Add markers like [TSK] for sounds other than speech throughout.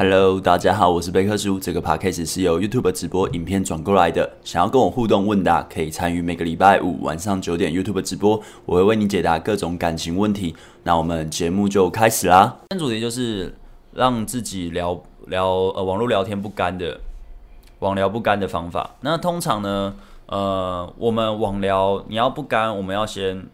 Hello，大家好，我是贝克叔。这个 podcast 是由 YouTube 直播影片转过来的。想要跟我互动问答，可以参与每个礼拜五晚上九点 YouTube 直播，我会为你解答各种感情问题。那我们节目就开始啦。今天主题就是让自己聊聊呃网络聊天不干的网聊不干的方法。那通常呢，呃，我们网聊你要不干，我们要先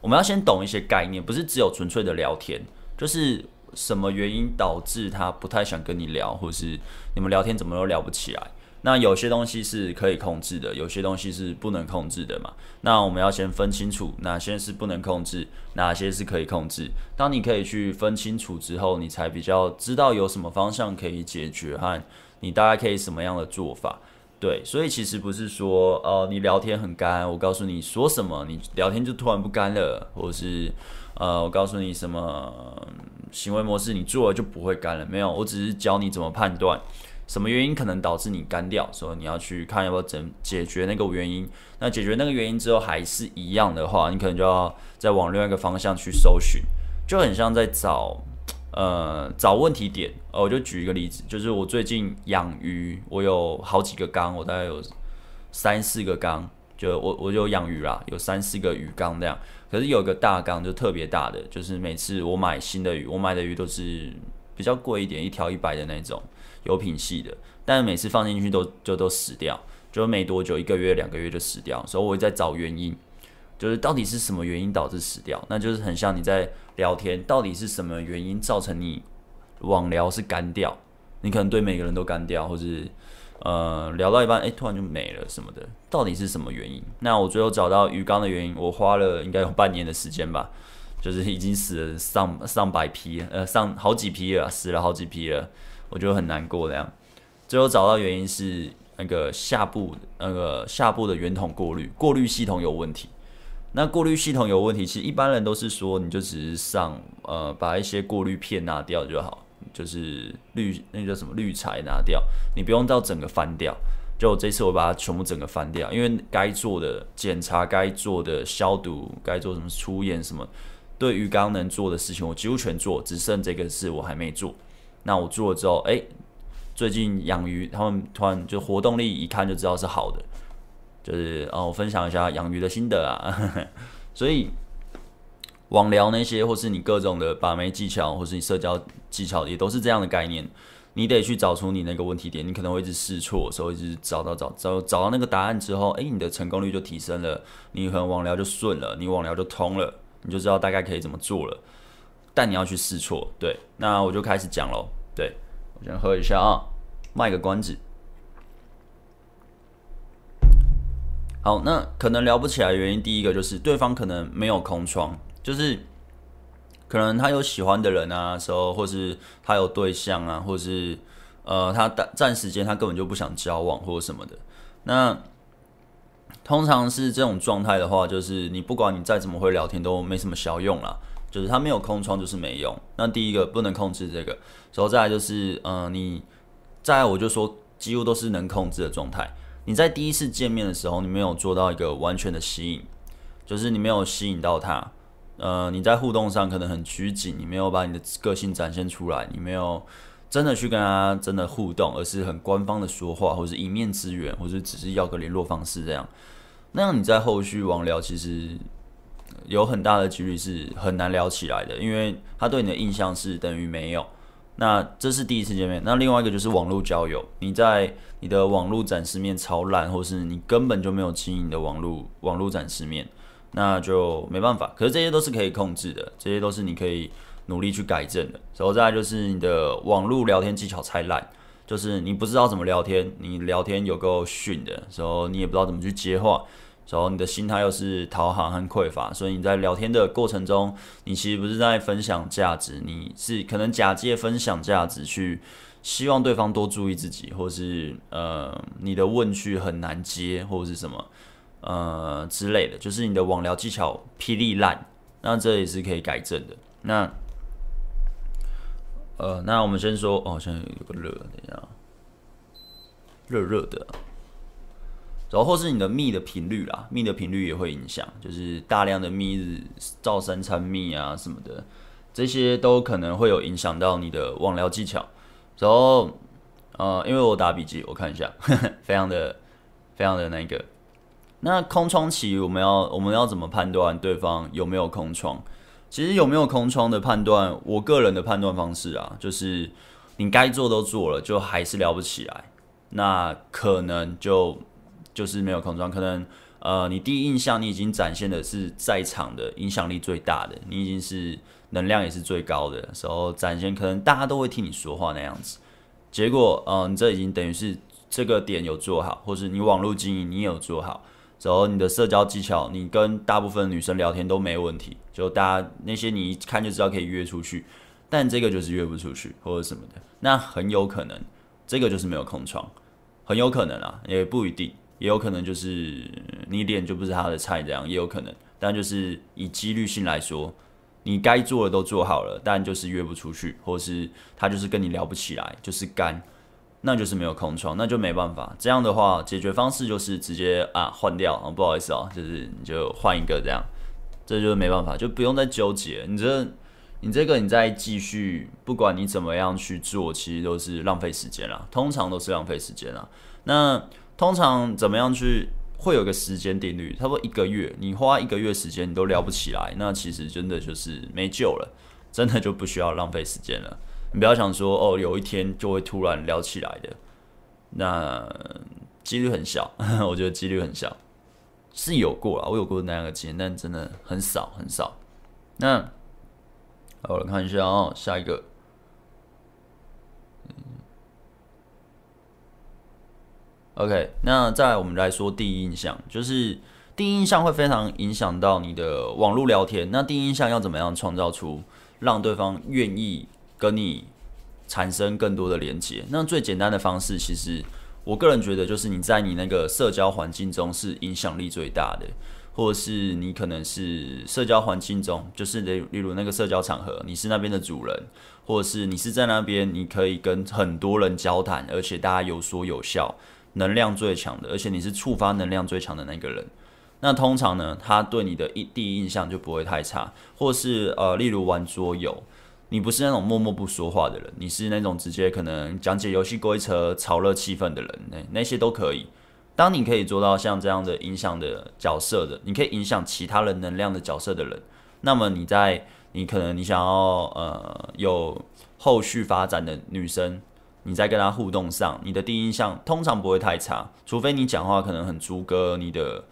我们要先懂一些概念，不是只有纯粹的聊天，就是。什么原因导致他不太想跟你聊，或是你们聊天怎么都聊不起来？那有些东西是可以控制的，有些东西是不能控制的嘛。那我们要先分清楚哪些是不能控制，哪些是可以控制。当你可以去分清楚之后，你才比较知道有什么方向可以解决和你大概可以什么样的做法。对，所以其实不是说哦，你聊天很干，我告诉你说什么，你聊天就突然不干了，或是呃，我告诉你什么。行为模式你做了就不会干了，没有，我只是教你怎么判断什么原因可能导致你干掉，所以你要去看要不要怎解决那个原因。那解决那个原因之后还是一样的话，你可能就要再往另外一个方向去搜寻，就很像在找呃找问题点。呃，我就举一个例子，就是我最近养鱼，我有好几个缸，我大概有三四个缸，就我我就养鱼啦，有三四个鱼缸这样。可是有个大缸就特别大的，就是每次我买新的鱼，我买的鱼都是比较贵一点，一条一百的那种有品系的，但每次放进去都就都死掉，就没多久，一个月两个月就死掉，所以我在找原因，就是到底是什么原因导致死掉？那就是很像你在聊天，到底是什么原因造成你网聊是干掉？你可能对每个人都干掉，或是。呃，聊到一半，哎、突然就没了什么的，到底是什么原因？那我最后找到鱼缸的原因，我花了应该有半年的时间吧，就是已经死了上上百批，呃，上好几批了，死了好几批了，我觉得很难过这样。最后找到原因是那个下部那个下部的圆筒过滤过滤系统有问题。那过滤系统有问题，其实一般人都是说，你就只是上呃把一些过滤片拿掉就好。就是滤那叫什么滤材拿掉，你不用到整个翻掉。就这次我把它全部整个翻掉，因为该做的检查、该做的消毒、该做什么除盐什么，对鱼缸能做的事情我几乎全做，只剩这个事我还没做。那我做了之后，哎、最近养鱼，他们突然就活动力一看就知道是好的，就是哦，我分享一下养鱼的心得啊，[LAUGHS] 所以。网聊那些，或是你各种的把妹技巧，或是你社交技巧，也都是这样的概念。你得去找出你那个问题点，你可能会一直试错，所以一直找到找找找到那个答案之后，诶、你的成功率就提升了，你可能网聊就顺了，你网聊就通了，你就知道大概可以怎么做了。但你要去试错，对。那我就开始讲喽。对，我先喝一下啊，卖个关子。好，那可能聊不起来原因，第一个就是对方可能没有空窗。就是可能他有喜欢的人啊，时候，或是他有对象啊，或是呃，他暂时间他根本就不想交往或者什么的。那通常是这种状态的话，就是你不管你再怎么会聊天都没什么效用啦。就是他没有空窗就是没用。那第一个不能控制这个，然后再来就是呃，你再我就说几乎都是能控制的状态。你在第一次见面的时候，你没有做到一个完全的吸引，就是你没有吸引到他。呃，你在互动上可能很拘谨，你没有把你的个性展现出来，你没有真的去跟他真的互动，而是很官方的说话，或是一面之缘，或是只是要个联络方式这样。那样你在后续网聊，其实有很大的几率是很难聊起来的，因为他对你的印象是等于没有。那这是第一次见面。那另外一个就是网络交友，你在你的网络展示面超烂，或是你根本就没有经营的网络网络展示面。那就没办法，可是这些都是可以控制的，这些都是你可以努力去改正的。然后再就是你的网络聊天技巧太烂，就是你不知道怎么聊天，你聊天有够逊的，时候你也不知道怎么去接话，然后你的心态又是讨好和匮乏，所以你在聊天的过程中，你其实不是在分享价值，你是可能假借分享价值去希望对方多注意自己，或是呃你的问句很难接，或者是什么。呃之类的，就是你的网聊技巧霹雳烂，那这也是可以改正的。那呃，那我们先说哦，现在有个热，等一下，热热的。然后是你的密的频率啦，密的频率也会影响，就是大量的密日照三餐密啊什么的，这些都可能会有影响到你的网聊技巧。然后呃，因为我打笔记，我看一下，呵 [LAUGHS] 呵非常的非常的那个。那空窗期我们要我们要怎么判断对方有没有空窗？其实有没有空窗的判断，我个人的判断方式啊，就是你该做都做了，就还是聊不起来，那可能就就是没有空窗。可能呃，你第一印象你已经展现的是在场的影响力最大的，你已经是能量也是最高的时候展现，可能大家都会听你说话那样子。结果嗯、你这已经等于是这个点有做好，或是你网络经营你有做好。然后你的社交技巧，你跟大部分女生聊天都没问题，就大家那些你一看就知道可以约出去，但这个就是约不出去或者什么的，那很有可能这个就是没有空窗，很有可能啊，也不一定，也有可能就是你脸就不是他的菜这样，也有可能，但就是以几率性来说，你该做的都做好了，但就是约不出去，或是他就是跟你聊不起来，就是干。那就是没有空窗，那就没办法。这样的话，解决方式就是直接啊换掉啊，不好意思哦，就是你就换一个这样，这就是没办法，就不用再纠结。你这你这个你再继续，不管你怎么样去做，其实都是浪费时间啦。通常都是浪费时间啦。那通常怎么样去会有个时间定律？差不多一个月，你花一个月时间你都聊不起来，那其实真的就是没救了，真的就不需要浪费时间了。你不要想说哦，有一天就会突然聊起来的，那几率很小，[LAUGHS] 我觉得几率很小，是有过啊，我有过那样的经验，但真的很少很少。那好，我来看一下哦，下一个，，OK，那再我们来说第一印象，就是第一印象会非常影响到你的网络聊天。那第一印象要怎么样创造出让对方愿意跟你产生更多的连接，那最简单的方式，其实我个人觉得就是你在你那个社交环境中是影响力最大的，或是你可能是社交环境中，就是例例如那个社交场合，你是那边的主人，或是你是在那边，你可以跟很多人交谈，而且大家有说有笑，能量最强的，而且你是触发能量最强的那个人，那通常呢，他对你的一第一印象就不会太差，或是呃，例如玩桌游。你不是那种默默不说话的人，你是那种直接可能讲解游戏规则、炒热气氛的人，那那些都可以。当你可以做到像这样的影响的角色的，你可以影响其他人能量的角色的人，那么你在你可能你想要呃有后续发展的女生，你在跟她互动上，你的第一印象通常不会太差，除非你讲话可能很猪哥，你的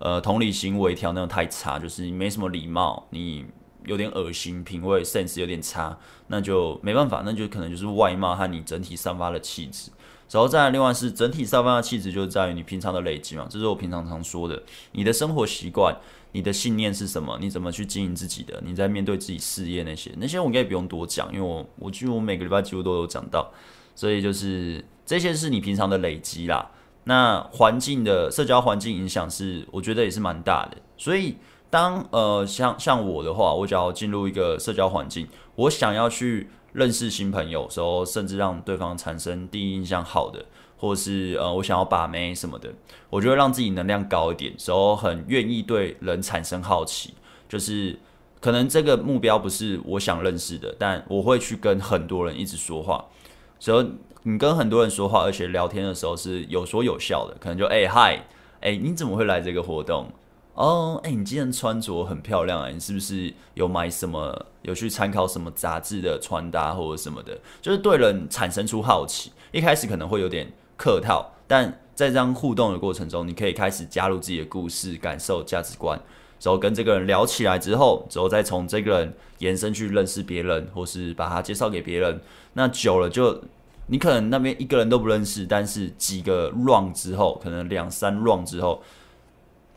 呃同理心微调那种太差，就是你没什么礼貌，你。有点恶心，品味 sense 有点差，那就没办法，那就可能就是外貌和你整体散发的气质。然后再来，另外是整体散发的气质，就是在于你平常的累积嘛，这是我平常常说的。你的生活习惯，你的信念是什么？你怎么去经营自己的？你在面对自己事业那些，那些我应该也不用多讲，因为我我几乎每个礼拜几乎都有讲到，所以就是这些是你平常的累积啦。那环境的社交环境影响是，我觉得也是蛮大的，所以。当呃像像我的话，我只要进入一个社交环境，我想要去认识新朋友时候，甚至让对方产生第一印象好的，或是呃我想要把妹什么的，我就会让自己能量高一点，时候很愿意对人产生好奇，就是可能这个目标不是我想认识的，但我会去跟很多人一直说话，所以你跟很多人说话，而且聊天的时候是有说有笑的，可能就哎嗨哎你怎么会来这个活动？哦，哎，你今天穿着很漂亮啊！你是不是有买什么？有去参考什么杂志的穿搭或者什么的？就是对人产生出好奇。一开始可能会有点客套，但在这样互动的过程中，你可以开始加入自己的故事、感受、价值观，然后跟这个人聊起来之后，之后再从这个人延伸去认识别人，或是把他介绍给别人。那久了就，你可能那边一个人都不认识，但是几个 round 之后，可能两三 round 之后。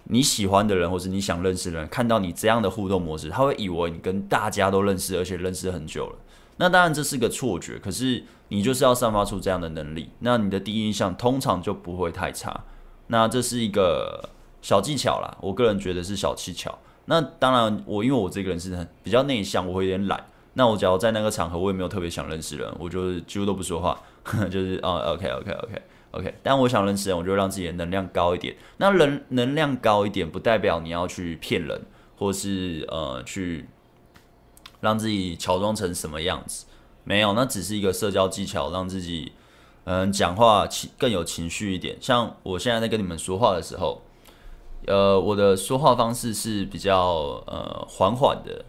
你喜欢的人，或是你想认识的人，看到你这样的互动模式，他会以为你跟大家都认识，而且认识很久了。那当然这是个错觉，可是你就是要散发出这样的能力，那你的第一印象通常就不会太差。那这是一个小技巧啦，我个人觉得是小技巧。那当然，我因为我这个人是很比较内向，我会有点懒。那我只要在那个场合，我也没有特别想认识人，我就是几乎都不说话，就是哦，OK OK OK。OK，但我想认识人，我就让自己的能量高一点。那人能量高一点，不代表你要去骗人，或是呃去让自己乔装成什么样子。没有，那只是一个社交技巧，让自己嗯讲话情更有情绪一点。像我现在在跟你们说话的时候，呃，我的说话方式是比较呃缓缓的，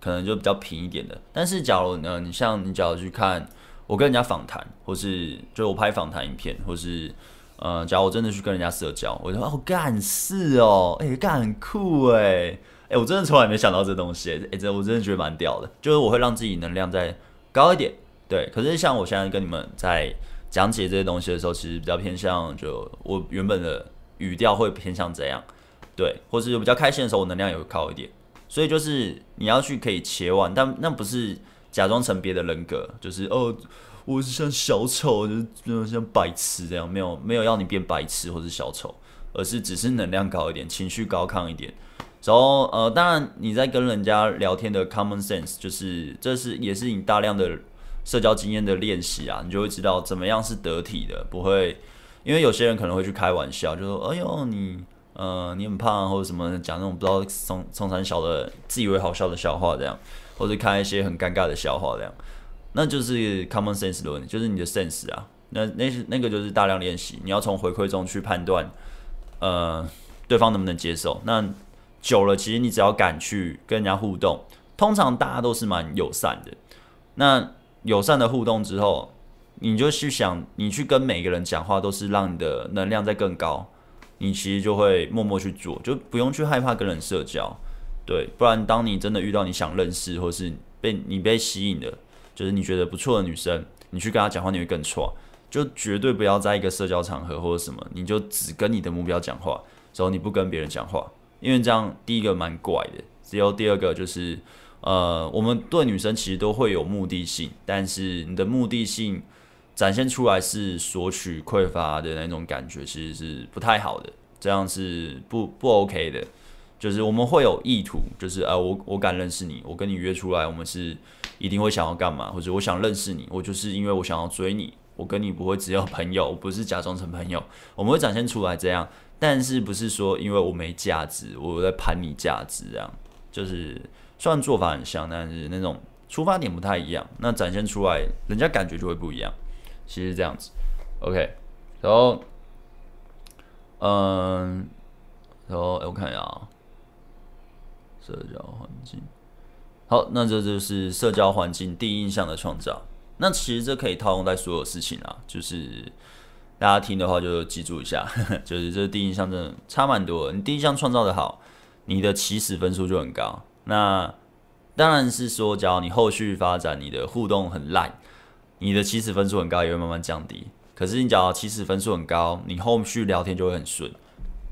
可能就比较平一点的。但是假如呢，你像你假如去看我跟人家访谈，或是就我拍访谈影片，或是呃，假如我真的去跟人家社交，我就说哦干是哦，哎干很酷哎，哎、我真的从来没想到这东西，哎、欸、这我真的觉得蛮屌的，就是我会让自己能量再。高一点，对。可是像我现在跟你们在讲解这些东西的时候，其实比较偏向就我原本的语调会偏向这样，对。或是比较开心的时候，我能量也会高一点。所以就是你要去可以切换，但那不是假装成别的人格，就是哦，我是像小丑，就是像白痴这样，没有没有要你变白痴或是小丑，而是只是能量高一点，情绪高亢一点。然后呃，当然你在跟人家聊天的 common sense，就是这是也是你大量的社交经验的练习啊，你就会知道怎么样是得体的，不会因为有些人可能会去开玩笑，就说哎呦你呃你很胖或者什么讲那种不知道从从小的自以为好笑的笑话这样，或者看一些很尴尬的笑话这样，那就是 common sense 的问题，就是你的 sense 啊，那那那个就是大量练习，你要从回馈中去判断呃对方能不能接受那。久了，其实你只要敢去跟人家互动，通常大家都是蛮友善的。那友善的互动之后，你就去想，你去跟每个人讲话，都是让你的能量在更高。你其实就会默默去做，就不用去害怕跟人社交。对，不然当你真的遇到你想认识，或是被你被吸引的，就是你觉得不错的女生，你去跟她讲话，你会更错。就绝对不要在一个社交场合或者什么，你就只跟你的目标讲话，然后你不跟别人讲话。因为这样，第一个蛮怪的。只有第二个就是，呃，我们对女生其实都会有目的性，但是你的目的性展现出来是索取匮乏的那种感觉，其实是不太好的。这样是不不 OK 的。就是我们会有意图，就是啊，我我敢认识你，我跟你约出来，我们是一定会想要干嘛，或者我想认识你，我就是因为我想要追你，我跟你不会只有朋友，我不是假装成朋友，我们会展现出来这样。但是不是说因为我没价值，我在盘你价值这样，就是虽然做法很像，但是那种出发点不太一样，那展现出来人家感觉就会不一样。其实这样子，OK，然后，嗯，然后我看一下啊，社交环境，好，那这就是社交环境第一印象的创造。那其实这可以套用在所有事情啊，就是。大家听的话就记住一下，[LAUGHS] 就是这第一印象真的差蛮多。你第一印象创造的好，你的起始分数就很高。那当然是说，假如你后续发展你的互动很烂，你的起始分数很高也会慢慢降低。可是你假如起始分数很高，你后续聊天就会很顺。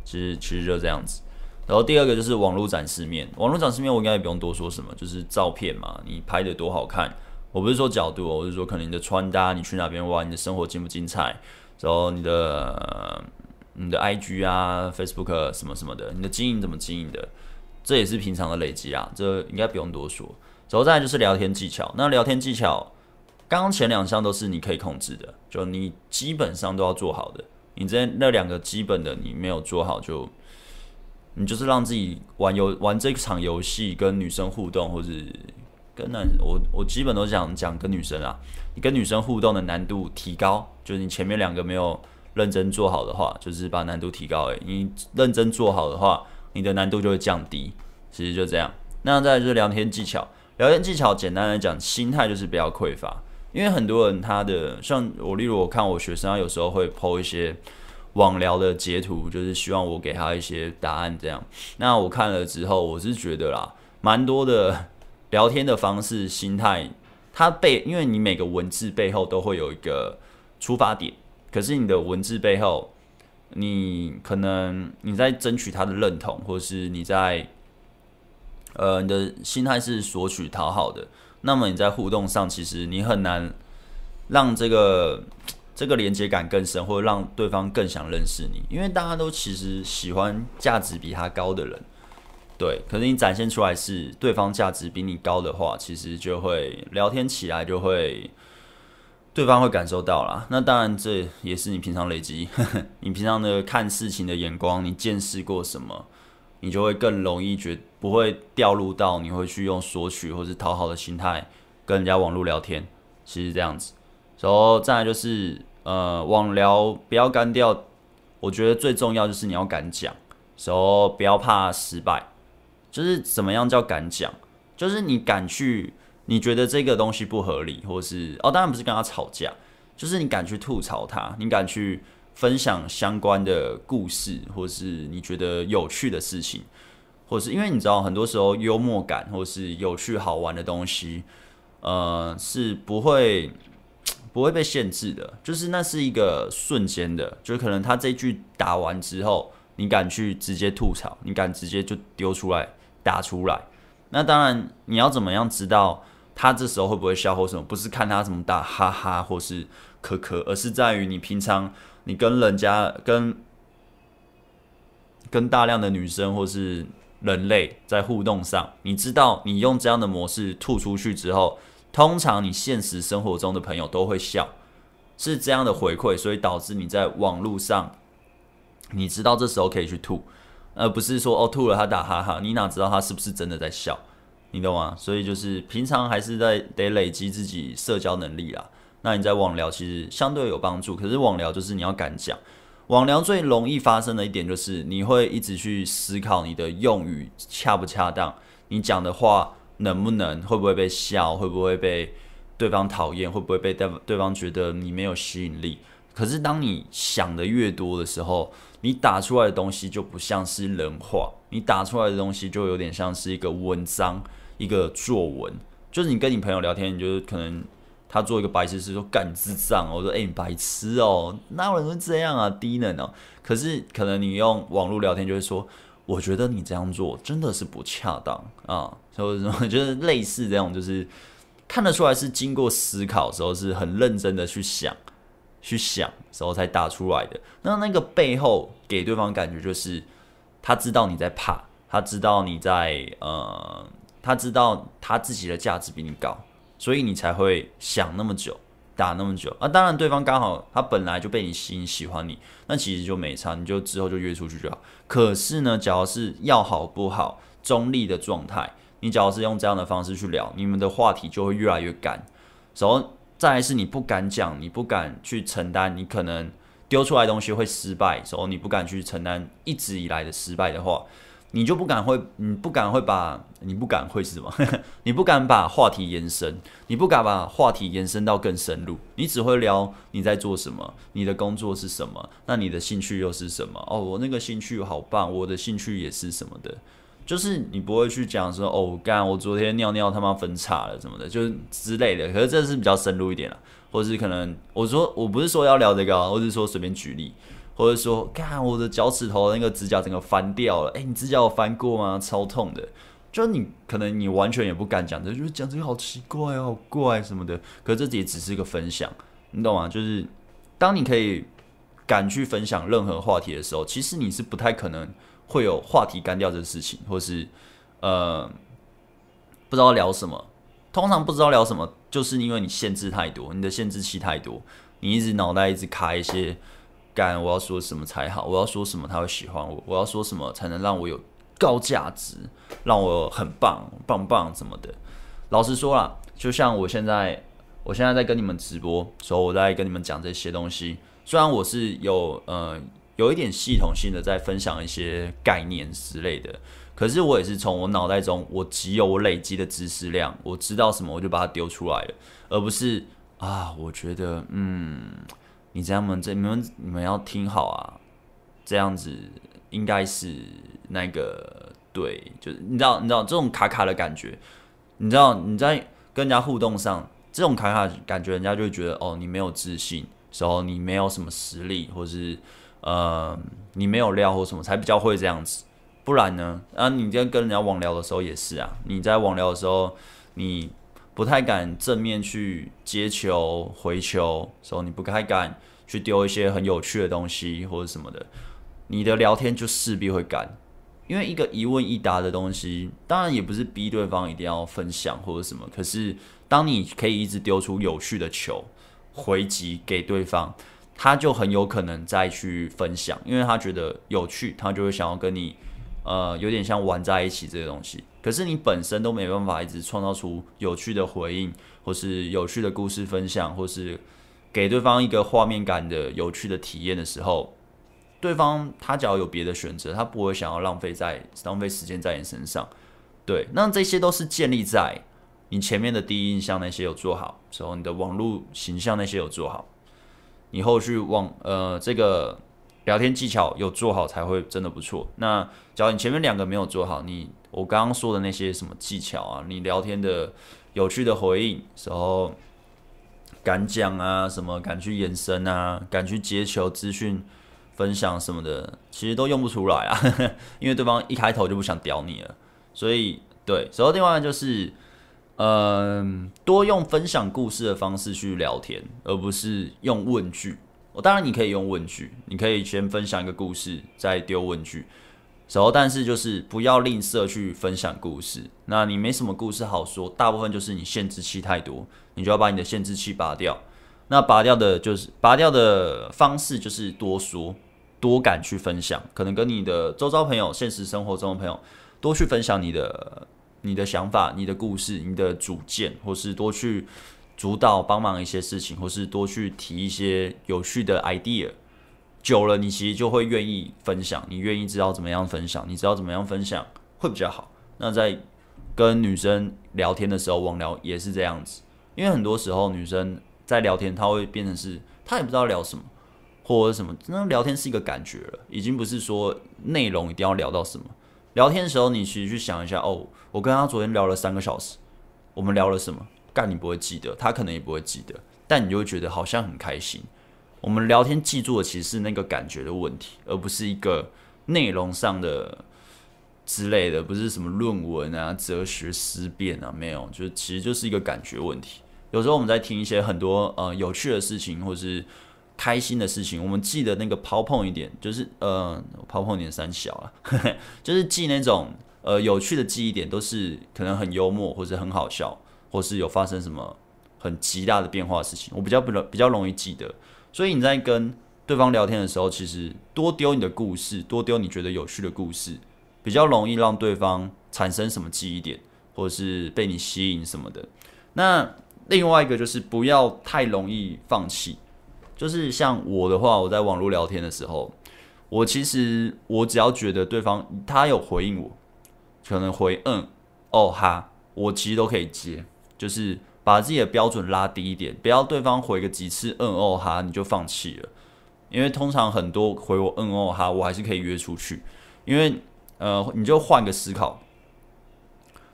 其实其实就这样子。然后第二个就是网络展示面，网络展示面我应该也不用多说什么，就是照片嘛，你拍得多好看。我不是说角度，我是说可能你的穿搭，你去哪边玩，你的生活精不精彩。然后你的你的 IG 啊，Facebook 什么什么的，你的经营怎么经营的，这也是平常的累积啊，这应该不用多说。然后再就是聊天技巧，那聊天技巧，刚刚前两项都是你可以控制的，就你基本上都要做好的。你这那两个基本的你没有做好，就你就是让自己玩游玩这场游戏，跟女生互动，或者跟男我我基本都讲讲跟女生啊。你跟女生互动的难度提高，就是你前面两个没有认真做好的话，就是把难度提高。诶，你认真做好的话，你的难度就会降低。其实就这样。那再就是聊天技巧，聊天技巧简单来讲，心态就是不要匮乏。因为很多人他的像我，例如我看我学生，他有时候会抛一些网聊的截图，就是希望我给他一些答案这样。那我看了之后，我是觉得啦，蛮多的聊天的方式，心态。它背，因为你每个文字背后都会有一个出发点，可是你的文字背后，你可能你在争取他的认同，或是你在，呃，你的心态是索取讨好的，那么你在互动上，其实你很难让这个这个连接感更深，或者让对方更想认识你，因为大家都其实喜欢价值比他高的人。对，可是你展现出来是对方价值比你高的话，其实就会聊天起来就会，对方会感受到啦。那当然这也是你平常累积，[LAUGHS] 你平常的看事情的眼光，你见识过什么，你就会更容易觉不会掉入到你会去用索取或是讨好的心态跟人家网络聊天。其实这样子。然后再来就是呃，网聊不要干掉，我觉得最重要就是你要敢讲，然后不要怕失败。就是怎么样叫敢讲？就是你敢去，你觉得这个东西不合理，或是哦，当然不是跟他吵架，就是你敢去吐槽他，你敢去分享相关的故事，或是你觉得有趣的事情，或是因为你知道，很多时候幽默感或是有趣好玩的东西，呃，是不会不会被限制的，就是那是一个瞬间的，就可能他这句打完之后，你敢去直接吐槽，你敢直接就丢出来。打出来，那当然你要怎么样知道他这时候会不会笑或什么？不是看他怎么打哈哈或是咳咳，而是在于你平常你跟人家跟跟大量的女生或是人类在互动上，你知道你用这样的模式吐出去之后，通常你现实生活中的朋友都会笑，是这样的回馈，所以导致你在网络上，你知道这时候可以去吐。而不是说哦吐了他打哈哈，你哪知道他是不是真的在笑？你懂吗？所以就是平常还是在得累积自己社交能力啦。那你在网聊其实相对有帮助，可是网聊就是你要敢讲。网聊最容易发生的一点就是你会一直去思考你的用语恰不恰当，你讲的话能不能会不会被笑，会不会被对方讨厌，会不会被对对方觉得你没有吸引力。可是当你想的越多的时候，你打出来的东西就不像是人话，你打出来的东西就有点像是一个文章、一个作文。就是你跟你朋友聊天，你就是可能他做一个白痴事说干智障，我说诶、你白痴哦，哪有人会这样啊，低能哦。可是可能你用网络聊天就会说，我觉得你这样做真的是不恰当啊，所以说 [LAUGHS] 就是类似这种，就是看得出来是经过思考的时候是很认真的去想。去想时候才打出来的，那那个背后给对方感觉就是，他知道你在怕，他知道你在呃，他知道他自己的价值比你高，所以你才会想那么久，打那么久啊。当然，对方刚好他本来就被你吸引，喜欢你，那其实就没差，你就之后就约出去就好。可是呢，假如是要好不好中立的状态，你假如是用这样的方式去聊，你们的话题就会越来越干，然后。再来是你不敢讲，你不敢去承担，你可能丢出来东西会失败，然后你不敢去承担一直以来的失败的话，你就不敢会，你不敢会把，你不敢会是什么？[LAUGHS] 你不敢把话题延伸，你不敢把话题延伸到更深入，你只会聊你在做什么，你的工作是什么，那你的兴趣又是什么？哦，我那个兴趣好棒，我的兴趣也是什么的。就是你不会去讲说哦，干我昨天尿尿他妈分叉了什么的，就是之类的。可是这是比较深入一点了，或是可能我说我不是说要聊这个，或是说随便举例，或者说看我的脚趾头那个指甲整个翻掉了，诶，你指甲有翻过吗？超痛的。就你可能你完全也不敢讲，这就是讲这个好奇怪哦，好怪什么的。可这也只是一个分享，你懂吗？就是当你可以敢去分享任何话题的时候，其实你是不太可能。会有话题干掉这事情，或是呃不知道聊什么。通常不知道聊什么，就是因为你限制太多，你的限制器太多，你一直脑袋一直卡一些，干我要说什么才好，我要说什么他会喜欢我，我要说什么才能让我有高价值，让我很棒棒棒什么的。老实说啦，就像我现在，我现在在跟你们直播，所以我在跟你们讲这些东西。虽然我是有呃。有一点系统性的在分享一些概念之类的，可是我也是从我脑袋中我只有我累积的知识量，我知道什么我就把它丢出来了，而不是啊，我觉得嗯，你这样们这你们你们要听好啊，这样子应该是那个对，就是你知道你知道这种卡卡的感觉，你知道你在跟人家互动上这种卡卡感觉，人家就会觉得哦，你没有自信，时候你没有什么实力，或是。呃，你没有料或什么才比较会这样子，不然呢？啊，你在跟人家网聊的时候也是啊。你在网聊的时候，你不太敢正面去接球、回球，时候你不太敢去丢一些很有趣的东西或者什么的，你的聊天就势必会干。因为一个一问一答的东西，当然也不是逼对方一定要分享或者什么，可是当你可以一直丢出有趣的球回击给对方。他就很有可能再去分享，因为他觉得有趣，他就会想要跟你，呃，有点像玩在一起这个东西。可是你本身都没办法一直创造出有趣的回应，或是有趣的故事分享，或是给对方一个画面感的有趣的体验的时候，对方他只要有别的选择，他不会想要浪费在浪费时间在你身上。对，那这些都是建立在你前面的第一印象那些有做好，时候你的网络形象那些有做好，你后续网呃这个聊天技巧有做好才会真的不错。那只要你前面两个没有做好，你我刚刚说的那些什么技巧啊，你聊天的有趣的回应时候敢讲啊，什么敢去延伸啊，敢去接球资讯分享什么的，其实都用不出来啊，[LAUGHS] 因为对方一开头就不想屌你了。所以，对，然后另外就是，嗯，多用分享故事的方式去聊天，而不是用问句。我当然你可以用问句，你可以先分享一个故事，再丢问句。然后，但是就是不要吝啬去分享故事。那你没什么故事好说，大部分就是你限制器太多，你就要把你的限制器拔掉。那拔掉的就是拔掉的方式就是多说，多敢去分享，可能跟你的周遭朋友、现实生活中的朋友。多去分享你的你的想法、你的故事、你的主见，或是多去主导帮忙一些事情，或是多去提一些有趣的 idea。久了，你其实就会愿意分享，你愿意知道怎么样分享，你知道怎么样分享会比较好。那在跟女生聊天的时候，网聊也是这样子，因为很多时候女生在聊天，她会变成是她也不知道聊什么，或者什么，那聊天是一个感觉了，已经不是说内容一定要聊到什么。聊天的时候，你其实去想一下哦，我跟他昨天聊了三个小时，我们聊了什么？干，你不会记得，他可能也不会记得，但你就会觉得好像很开心。我们聊天记住的其实是那个感觉的问题，而不是一个内容上的之类的，不是什么论文啊、哲学思辨啊，没有，就其实就是一个感觉问题。有时候我们在听一些很多呃有趣的事情，或是。开心的事情，我们记得那个抛碰一点，就是呃抛碰点三小了，[LAUGHS] 就是记那种呃有趣的记忆点，都是可能很幽默或者很好笑，或是有发生什么很极大的变化的事情，我比较不容比较容易记得。所以你在跟对方聊天的时候，其实多丢你的故事，多丢你觉得有趣的故事，比较容易让对方产生什么记忆点，或是被你吸引什么的。那另外一个就是不要太容易放弃。就是像我的话，我在网络聊天的时候，我其实我只要觉得对方他有回应我，可能回嗯、哦、哈，我其实都可以接，就是把自己的标准拉低一点，不要对方回个几次嗯、哦哈你就放弃了，因为通常很多回我嗯、哦哈，我还是可以约出去，因为呃你就换个思考，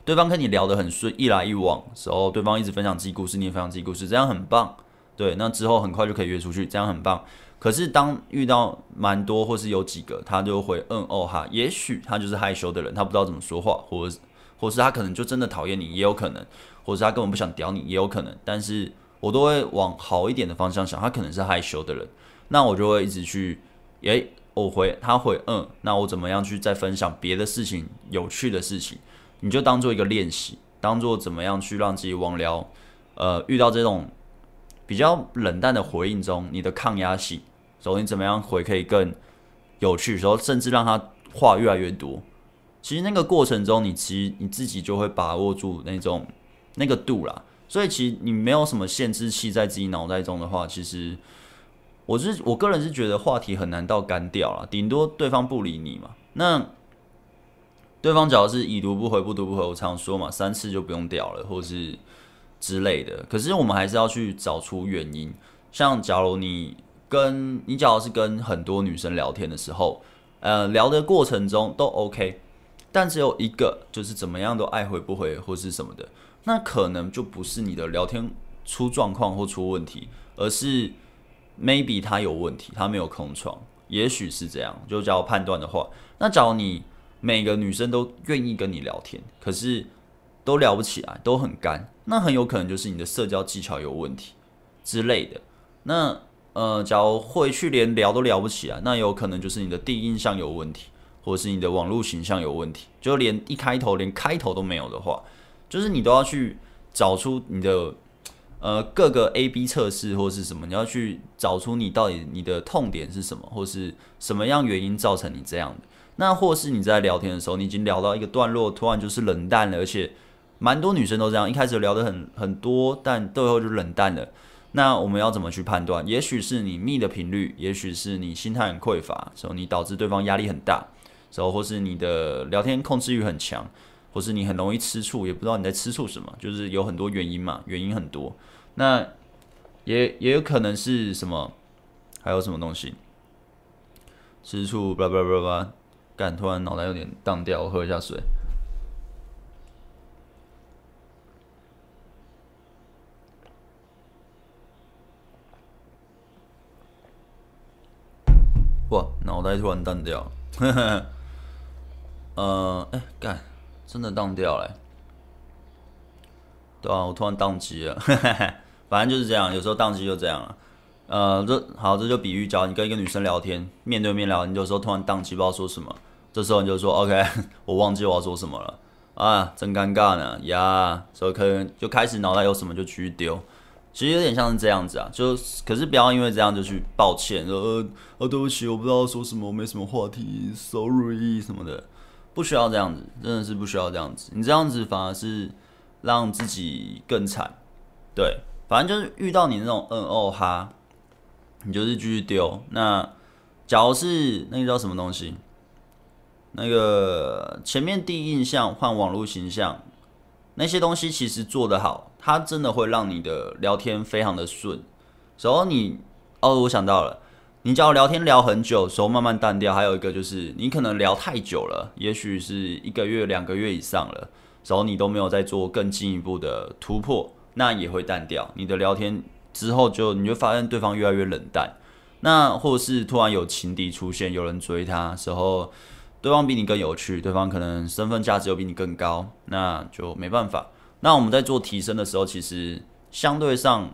对方跟你聊得很顺，一来一往的时候，对方一直分享自己故事，你也分享自己故事，这样很棒。对，那之后很快就可以约出去，这样很棒。可是当遇到蛮多或是有几个，他就会嗯哦哈，也许他就是害羞的人，他不知道怎么说话，或者或是他可能就真的讨厌你，也有可能，或是他根本不想屌你，也有可能。但是我都会往好一点的方向想，他可能是害羞的人，那我就会一直去，诶，我回他回嗯，那我怎么样去再分享别的事情，有趣的事情，你就当做一个练习，当做怎么样去让自己网聊，呃，遇到这种。比较冷淡的回应中，你的抗压性，所以你怎么样回可以更有趣，时候甚至让他话越来越多。其实那个过程中，你其实你自己就会把握住那种那个度啦。所以其实你没有什么限制器在自己脑袋中的话，其实我是我个人是觉得话题很难到干掉了，顶多对方不理你嘛。那对方只要是已读不回、不读不回，我常说嘛，三次就不用屌了，或是。之类的，可是我们还是要去找出原因。像假如你跟你假如是跟很多女生聊天的时候，呃，聊的过程中都 OK，但只有一个就是怎么样都爱回不回或是什么的，那可能就不是你的聊天出状况或出问题，而是 maybe 他有问题，他没有空窗，也许是这样。就叫我判断的话，那假如你每个女生都愿意跟你聊天，可是。都聊不起来，都很干，那很有可能就是你的社交技巧有问题之类的。那呃，假如回去连聊都聊不起来，那有可能就是你的第一印象有问题，或者是你的网络形象有问题。就连一开头连开头都没有的话，就是你都要去找出你的呃各个 A B 测试或是什么，你要去找出你到底你的痛点是什么，或是什么样原因造成你这样的。那或是你在聊天的时候，你已经聊到一个段落，突然就是冷淡了，而且。蛮多女生都这样，一开始聊得很很多，但最后就冷淡了。那我们要怎么去判断？也许是你密的频率，也许是你心态很匮乏，所以你导致对方压力很大，所以或是你的聊天控制欲很强，或是你很容易吃醋，也不知道你在吃醋什么，就是有很多原因嘛，原因很多。那也也有可能是什么？还有什么东西？吃醋，叭叭叭叭，干！突然脑袋有点荡掉，我喝一下水。哇，脑袋突然荡掉，呵呵，呃，哎、干，真的荡掉了，对啊，我突然宕机了，[LAUGHS] 反正就是这样，有时候宕机就这样了，呃，这好，这就比喻，教你跟一个女生聊天，面对面聊，你有时候突然宕机，不知道说什么，这时候你就说，OK，[LAUGHS] 我忘记我要说什么了，啊，真尴尬呢，呀，所以可能就开始脑袋有什么就继续丢。其实有点像是这样子啊，就可是不要因为这样就去抱歉，说呃呃对不起，我不知道说什么，我没什么话题，sorry 什么的，不需要这样子，真的是不需要这样子。你这样子反而是让自己更惨。对，反正就是遇到你那种嗯哦哈，你就是继续丢。那假如是那个叫什么东西，那个前面第一印象换网络形象。那些东西其实做得好，它真的会让你的聊天非常的顺。然后你哦，我想到了，你只要聊天聊很久，时候慢慢淡掉。还有一个就是，你可能聊太久了，也许是一个月、两个月以上了，然后你都没有再做更进一步的突破，那也会淡掉。你的聊天之后就你就发现对方越来越冷淡，那或者是突然有情敌出现，有人追他时候。对方比你更有趣，对方可能身份价值又比你更高，那就没办法。那我们在做提升的时候，其实相对上，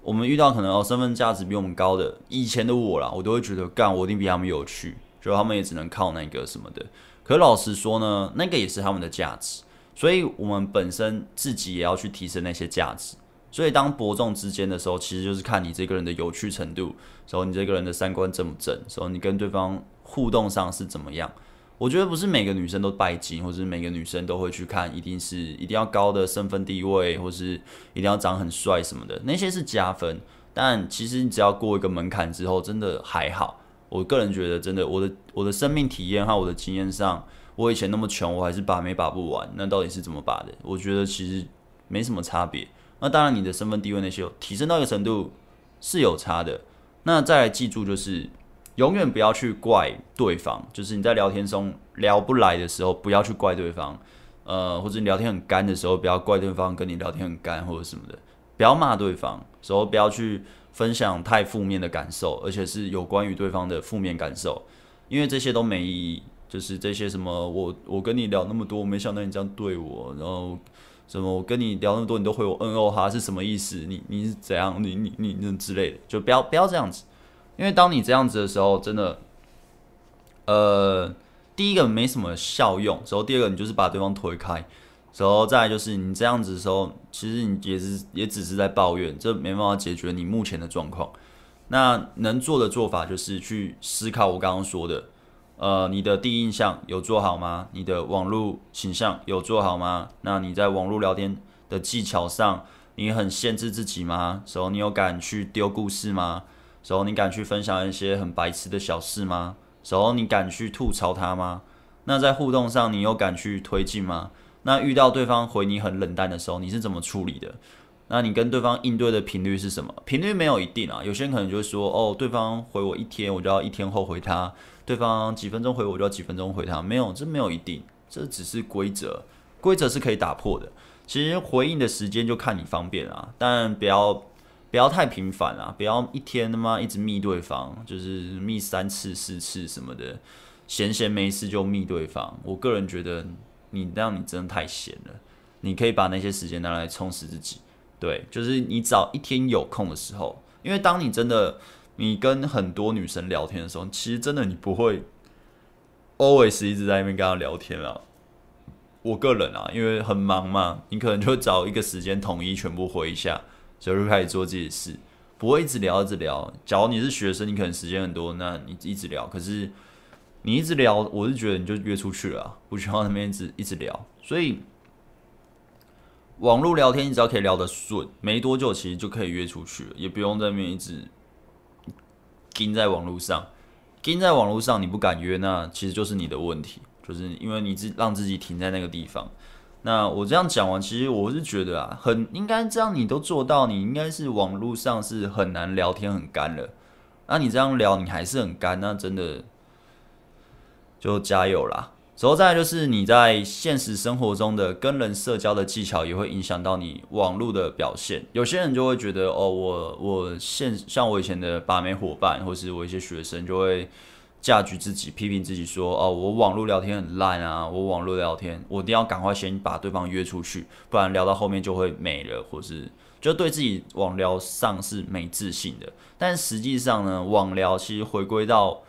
我们遇到可能哦身份价值比我们高的以前的我啦，我都会觉得干我一定比他们有趣，就他们也只能靠那个什么的。可老实说呢，那个也是他们的价值，所以我们本身自己也要去提升那些价值。所以当伯仲之间的时候，其实就是看你这个人的有趣程度，然后你这个人的三观正不正，然后你跟对方互动上是怎么样。我觉得不是每个女生都拜金，或者是每个女生都会去看，一定是一定要高的身份地位，或是一定要长很帅什么的，那些是加分。但其实你只要过一个门槛之后，真的还好。我个人觉得，真的，我的我的生命体验和我的经验上，我以前那么穷，我还是把没把不完。那到底是怎么把的？我觉得其实没什么差别。那当然，你的身份地位那些有提升到一个程度是有差的。那再来记住就是。永远不要去怪对方，就是你在聊天中聊不来的时候，不要去怪对方，呃，或者你聊天很干的时候，不要怪对方跟你聊天很干或者什么的，不要骂对方，时候不要去分享太负面的感受，而且是有关于对方的负面感受，因为这些都没意义。就是这些什么，我我跟你聊那么多，我没想到你这样对我，然后什么我跟你聊那么多，你都回我嗯哦哈是什么意思？你你是怎样？你你你那之类的，就不要不要这样子。因为当你这样子的时候，真的，呃，第一个没什么效用，然后第二个你就是把对方推开，然后再就是你这样子的时候，其实你也是也只是在抱怨，这没办法解决你目前的状况。那能做的做法就是去思考我刚刚说的，呃，你的第一印象有做好吗？你的网络形象有做好吗？那你在网络聊天的技巧上，你很限制自己吗？时候你有敢去丢故事吗？时候你敢去分享一些很白痴的小事吗？时候你敢去吐槽他吗？那在互动上你有敢去推进吗？那遇到对方回你很冷淡的时候，你是怎么处理的？那你跟对方应对的频率是什么？频率没有一定啊，有些人可能就会说，哦，对方回我一天，我就要一天后回他；对方几分钟回我，就要几分钟回他。没有，这没有一定，这只是规则，规则是可以打破的。其实回应的时间就看你方便啊，但不要。不要太频繁啊！不要一天他妈一直密对方，就是密三次四次什么的，闲闲没事就密对方。我个人觉得你这样你真的太闲了。你可以把那些时间拿来充实自己。对，就是你找一天有空的时候，因为当你真的你跟很多女生聊天的时候，其实真的你不会 always 一直在那边跟她聊天啊。我个人啊，因为很忙嘛，你可能就找一个时间统一全部回一下。就开始做自己的事，不会一直聊一直聊。假如你是学生，你可能时间很多，那你一直聊。可是你一直聊，我是觉得你就约出去了，不需要那边一直一直聊。所以网络聊天，你只要可以聊得顺，没多久其实就可以约出去了，也不用在那边一直盯在网络上。盯在网络上你不敢约，那其实就是你的问题，就是因为你自让自己停在那个地方。那我这样讲完，其实我是觉得啊，很应该这样，你都做到，你应该是网络上是很难聊天很干了。那你这样聊，你还是很干，那真的就加油啦。之后再就是你在现实生活中的跟人社交的技巧，也会影响到你网络的表现。有些人就会觉得，哦，我我现像我以前的把妹伙伴，或是我一些学生，就会架举自己，批评自己说，哦，我网络聊天很烂啊，我网络聊天，我一定要赶快先把对方约出去，不然聊到后面就会没了，或是就对自己网聊上是没自信的。但实际上呢，网聊其实回归到。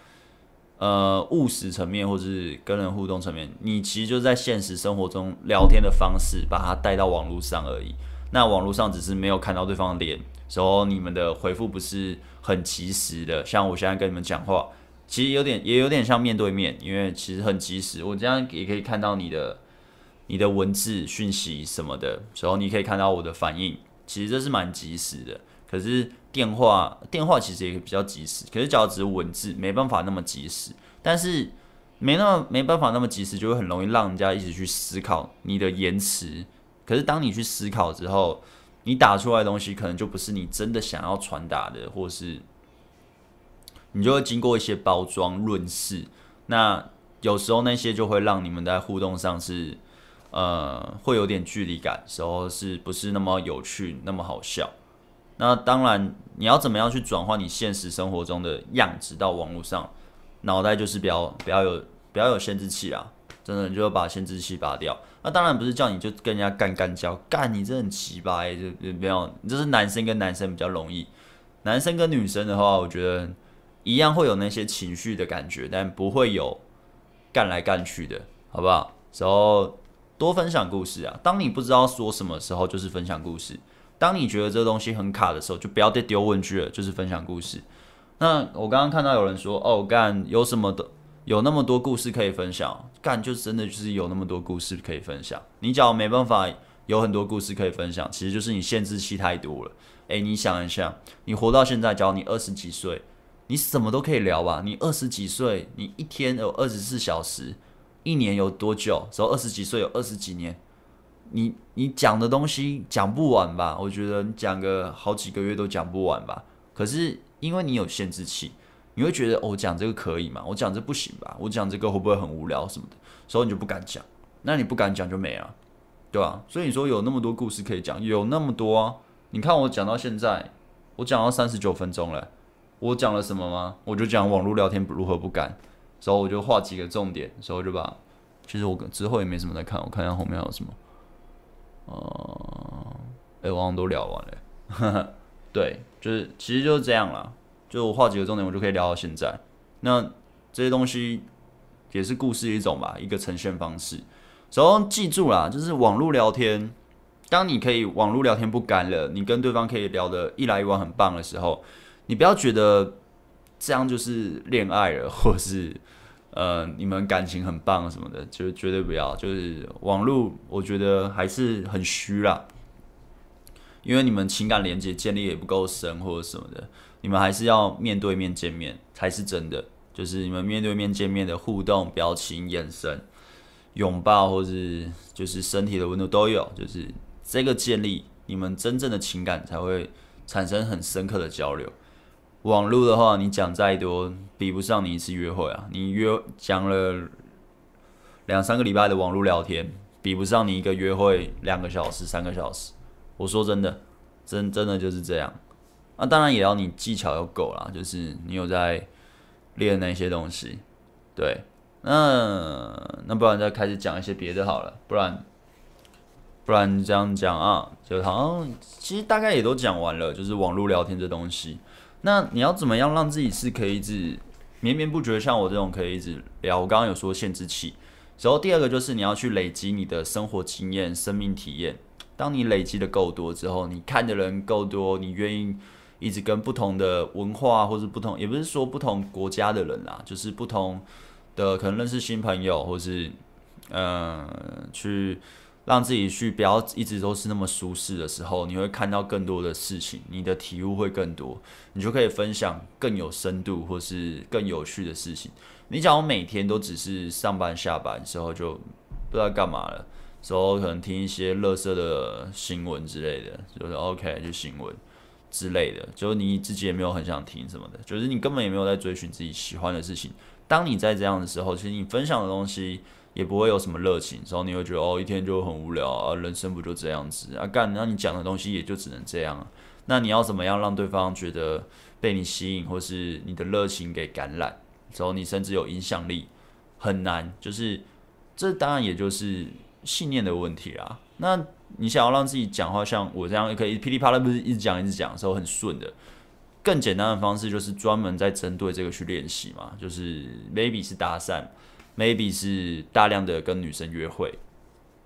呃，务实层面或是跟人互动层面，你其实就是在现实生活中聊天的方式，把它带到网络上而已。那网络上只是没有看到对方的脸，时候你们的回复不是很及时的。像我现在跟你们讲话，其实有点也有点像面对面，因为其实很及时。我这样也可以看到你的你的文字讯息什么的，时候你可以看到我的反应，其实这是蛮及时的。可是电话电话其实也比较及时，可是只要只是文字，没办法那么及时。但是没那么没办法那么及时，就会很容易让人家一直去思考你的言辞。可是当你去思考之后，你打出来的东西可能就不是你真的想要传达的，或是你就会经过一些包装润饰。那有时候那些就会让你们在互动上是呃会有点距离感，时候是不是那么有趣，那么好笑？那当然，你要怎么样去转换你现实生活中的样子到网络上？脑袋就是比较比较有比较有限制器啊，真的你就要把限制器拔掉。那当然不是叫你就跟人家干干交，干你这很奇葩、欸，就就没有，这是男生跟男生比较容易，男生跟女生的话，我觉得一样会有那些情绪的感觉，但不会有干来干去的，好不好？然后多分享故事啊，当你不知道说什么时候，就是分享故事。当你觉得这个东西很卡的时候，就不要再丢问句了，就是分享故事。那我刚刚看到有人说，哦，干有什么的，有那么多故事可以分享，干就真的就是有那么多故事可以分享。你只要没办法有很多故事可以分享，其实就是你限制器太多了。诶，你想一下，你活到现在，只要你二十几岁，你什么都可以聊吧？你二十几岁，你一天有二十四小时，一年有多久？只要二十几岁有二十几年。你你讲的东西讲不完吧？我觉得你讲个好几个月都讲不完吧。可是因为你有限制器，你会觉得哦，讲这个可以吗？我讲这不行吧？我讲这个会不会很无聊什么的？所以你就不敢讲。那你不敢讲就没了，对吧？所以你说有那么多故事可以讲，有那么多啊。你看我讲到现在，我讲到三十九分钟了，我讲了什么吗？我就讲网络聊天如何不敢，所以我就画几个重点，所以我就把。其实我之后也没什么在看，我看一下后面还有什么。哦，哎、欸，我好像都聊完了，[LAUGHS] 对，就是其实就是这样啦，就我画几个重点，我就可以聊到现在。那这些东西也是故事一种吧，一个呈现方式。首先记住啦，就是网络聊天，当你可以网络聊天不干了，你跟对方可以聊得一来一往很棒的时候，你不要觉得这样就是恋爱了，或是。呃，你们感情很棒什么的，就绝对不要。就是网络，我觉得还是很虚啦，因为你们情感连接建立也不够深或者什么的，你们还是要面对面见面才是真的。就是你们面对面见面的互动、表情、眼神、拥抱，或是就是身体的温度都有，就是这个建立，你们真正的情感才会产生很深刻的交流。网络的话，你讲再多，比不上你一次约会啊！你约讲了两三个礼拜的网络聊天，比不上你一个约会两个小时、三个小时。我说真的，真真的就是这样。那、当然也要你技巧要够啦，就是你有在练那些东西。对，那那不然再开始讲一些别的好了，不然不然这样讲啊，就好像其实大概也都讲完了，就是网络聊天这东西。那你要怎么样让自己是可以一直绵绵不绝，像我这种可以一直聊？我刚刚有说限制器，然后第二个就是你要去累积你的生活经验、生命体验。当你累积的够多之后，你看的人够多，你愿意一直跟不同的文化或是不同，也不是说不同国家的人啦，就是不同的可能认识新朋友，或是嗯、去让自己去不要一直都是那么舒适的时候，你会看到更多的事情，你的体悟会更多，你就可以分享更有深度或是更有趣的事情。你假如每天都只是上班下班时候就不知道干嘛了，时候可能听一些乐色的新闻之类的，就是 OK 就新闻之类的，就你自己也没有很想听什么的，就是你根本也没有在追寻自己喜欢的事情。当你在这样的时候，其实你分享的东西。也不会有什么热情，然后你会觉得哦，一天就很无聊啊，人生不就这样子啊？干，那你讲的东西也就只能这样。那你要怎么样让对方觉得被你吸引，或是你的热情给感染，然后你甚至有影响力，很难。就是这当然也就是信念的问题啦。那你想要让自己讲话像我这样可以噼里啪啦，不是一直讲一直讲的时候很顺的，更简单的方式就是专门在针对这个去练习嘛，就是 maybe 是搭讪。Maybe 是大量的跟女生约会，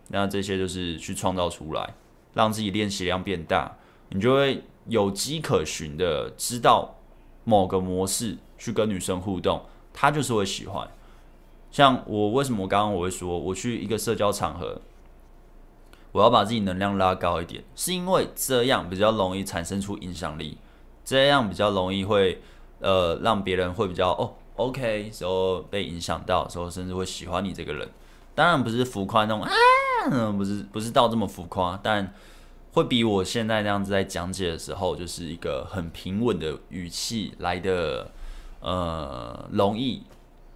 那这些就是去创造出来，让自己练习量变大，你就会有迹可循的知道某个模式去跟女生互动，她就是会喜欢。像我为什么刚刚我会说我去一个社交场合，我要把自己能量拉高一点，是因为这样比较容易产生出影响力，这样比较容易会呃让别人会比较哦。OK，时候被影响到，时候甚至会喜欢你这个人。当然不是浮夸那种啊，不是不是到这么浮夸，但会比我现在那样子在讲解的时候，就是一个很平稳的语气来的，呃，容易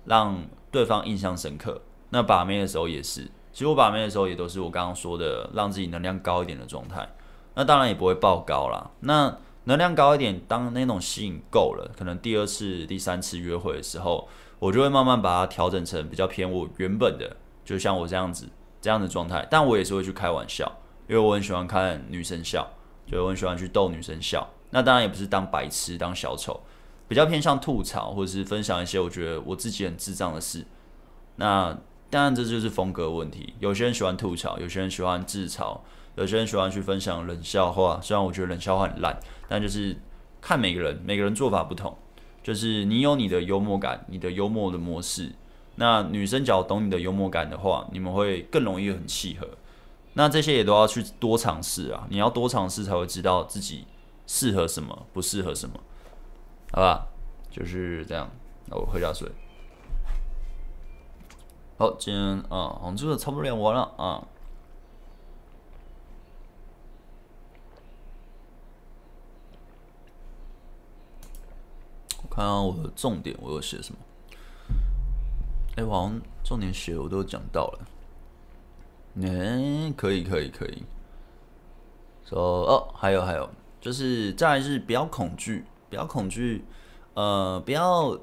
让对方印象深刻。那把妹的时候也是，其实我把妹的时候也都是我刚刚说的，让自己能量高一点的状态。那当然也不会爆高啦。那能量高一点，当那种吸引够了，可能第二次、第三次约会的时候，我就会慢慢把它调整成比较偏我原本的，就像我这样子这样的状态。但我也是会去开玩笑，因为我很喜欢看女生笑，就我很喜欢去逗女生笑。那当然也不是当白痴、当小丑，比较偏向吐槽或者是分享一些我觉得我自己很智障的事。那当然这就是风格问题，有些人喜欢吐槽，有些人喜欢自嘲。有些人喜欢去分享冷笑话，虽然我觉得冷笑话很烂，但就是看每个人，每个人做法不同。就是你有你的幽默感，你的幽默的模式。那女生只要懂你的幽默感的话，你们会更容易很契合。那这些也都要去多尝试啊，你要多尝试才会知道自己适合什么，不适合什么，好吧？就是这样。那我喝下水。好，今天啊，我们这个差不多练完了啊。看看我的重点，我有写什么？哎，我好像重点写我都讲到了。哎，可以，可以，可以。说哦，还有，还有，就是再来是不要恐惧，不要恐惧。呃，不要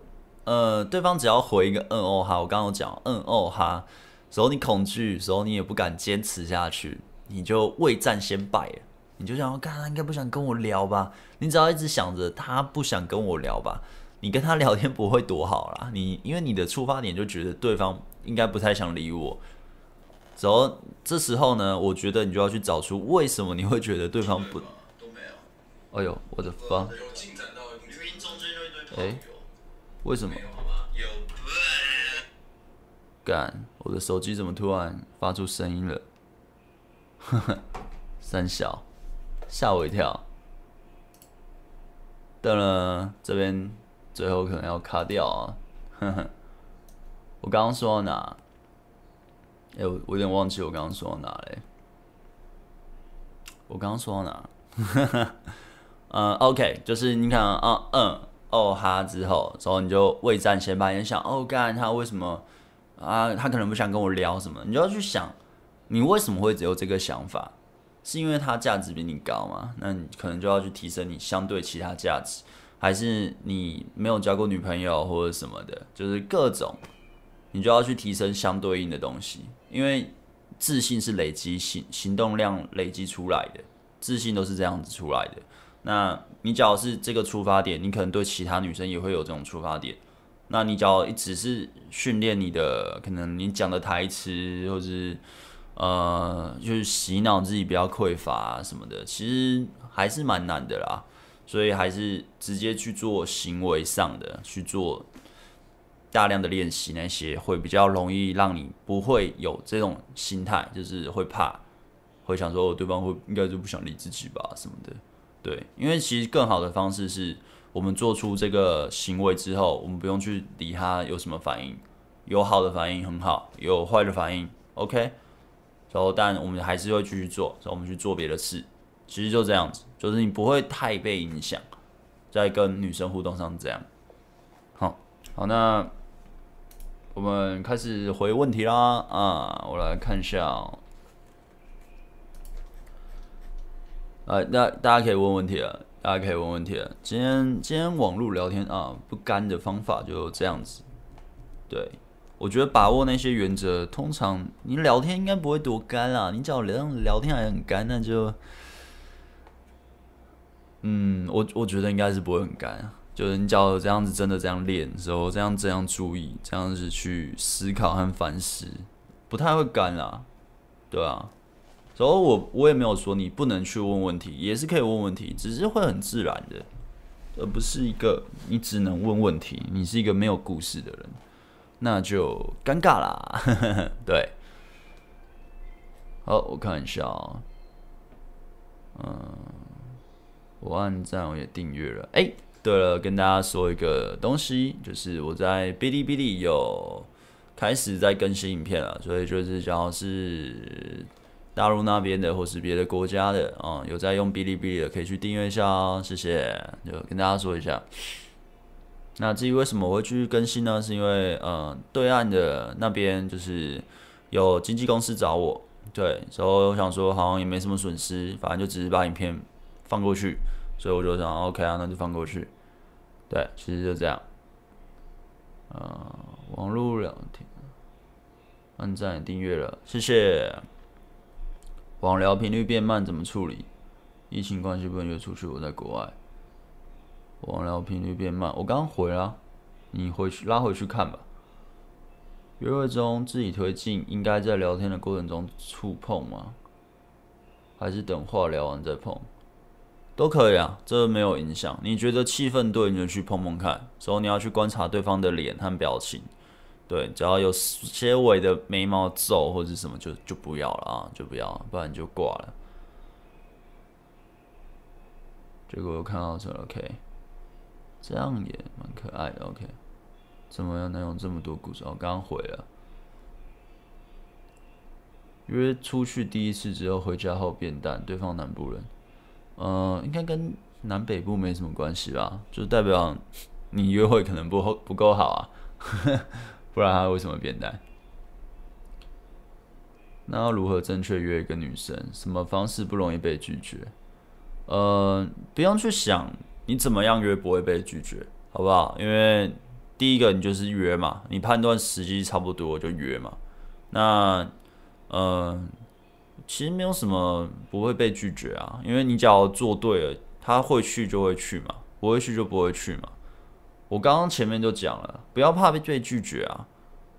呃，对方只要回一个嗯哦哈，我刚刚讲嗯哦哈，时候你恐惧，时候你也不敢坚持下去，你就未战先败。你就想说，看他应该不想跟我聊吧？你只要一直想着他不想跟我聊吧。你跟他聊天不会多好啦，你因为你的出发点就觉得对方应该不太想理我，然后这时候呢，我觉得你就要去找出为什么你会觉得对方不都没有。哎呦，我的妈！哎，为什么？干，我的手机怎么突然发出声音了？呵呵，三小，吓我一跳。到了这边。最后可能要卡掉啊，呵呵，我刚刚说到哪？哎、我有点忘记我刚刚说到哪嘞。我刚刚说到哪？嗯，[LAUGHS] OK，就是你看啊，嗯，哦哈之后，之后你就未战先败，你想哦干他为什么啊？他可能不想跟我聊什么？你就要去想，你为什么会只有这个想法？是因为他价值比你高吗？那你可能就要去提升你相对其他价值。还是你没有交过女朋友或者什么的，就是各种，你就要去提升相对应的东西，因为自信是累积行行动量累积出来的，自信都是这样子出来的。那你只要是这个出发点，你可能对其他女生也会有这种出发点。那你只要只是训练你的，可能你讲的台词，或是呃，就是洗脑自己不要匮乏啊什么的，其实还是蛮难的啦。所以还是直接去做行为上的，去做大量的练习，那些会比较容易让你不会有这种心态，就是会怕会想说，对方会应该就不想理自己吧什么的。对，因为其实更好的方式是我们做出这个行为之后，我们不用去理他有什么反应，有好的反应很好，有坏的反应 OK，然后但我们还是会继续做，然后我们去做别的事。其实就这样子，就是你不会太被影响，在跟女生互动上这样。好，好，那我们开始回问题啦。啊，我来看一下喔。呃，那大家可以问问题了，大家可以问问题了。今天今天网络聊天啊，不干的方法就这样子。对，我觉得把握那些原则，通常你聊天应该不会多干啊。你只要聊聊天还很干，那就。嗯，我我觉得应该是不会很干，就是你只要这样子真的这样练，然后这样这样注意，这样子去思考和反思，不太会干啦，对啊。然后我我也没有说你不能去问问题，也是可以问问题，只是会很自然的，而不是一个你只能问问题，你是一个没有故事的人，那就尴尬啦。[LAUGHS] 对，好，我看一下啊，嗯。我按赞，我也订阅了。哎，对了，跟大家说一个东西，就是我在哔哩哔哩有开始在更新影片了，所以就是只要是大陆那边的或是别的国家的、嗯，有在用哔哩哔哩的，可以去订阅一下哦，谢谢。就跟大家说一下。那至于为什么我会继续更新呢？是因为嗯，对岸的那边就是有经纪公司找我，对，所以我想说好像也没什么损失，反正就只是把影片放过去。所以我就想，OK 啊，那就放过去。对，其实就这样。呃，网络聊天，按赞订阅了，谢谢。网聊频率变慢怎么处理？疫情关系不能约出去，我在国外。网聊频率变慢，我刚回了，你回去拉回去看吧。约会中自己推进，应该在聊天的过程中触碰吗？还是等话聊完再碰？都可以啊，这没有影响。你觉得气氛对，你就去碰碰看。之后你要去观察对方的脸和表情，对，只要有些微的眉毛皱或者什么就，就不要了啊，就不要，不然就挂了。结果我看到这，OK，这样也蛮可爱的，OK。怎么样能有这么多故事？我刚刚回了，约出去第一次之后回家后变淡，对方南部人。嗯、应该跟南北部没什么关系吧？就代表你约会可能不不够好啊，[LAUGHS] 不然他为什么变淡？那要如何正确约一个女生？什么方式不容易被拒绝？呃，不用去想你怎么样约不会被拒绝，好不好？因为第一个你就是约嘛，你判断时机差不多就约嘛。那，嗯、呃。其实没有什么不会被拒绝啊，因为你只要做对了，他会去就会去嘛，不会去就不会去嘛。我刚刚前面就讲了，不要怕被被拒绝啊，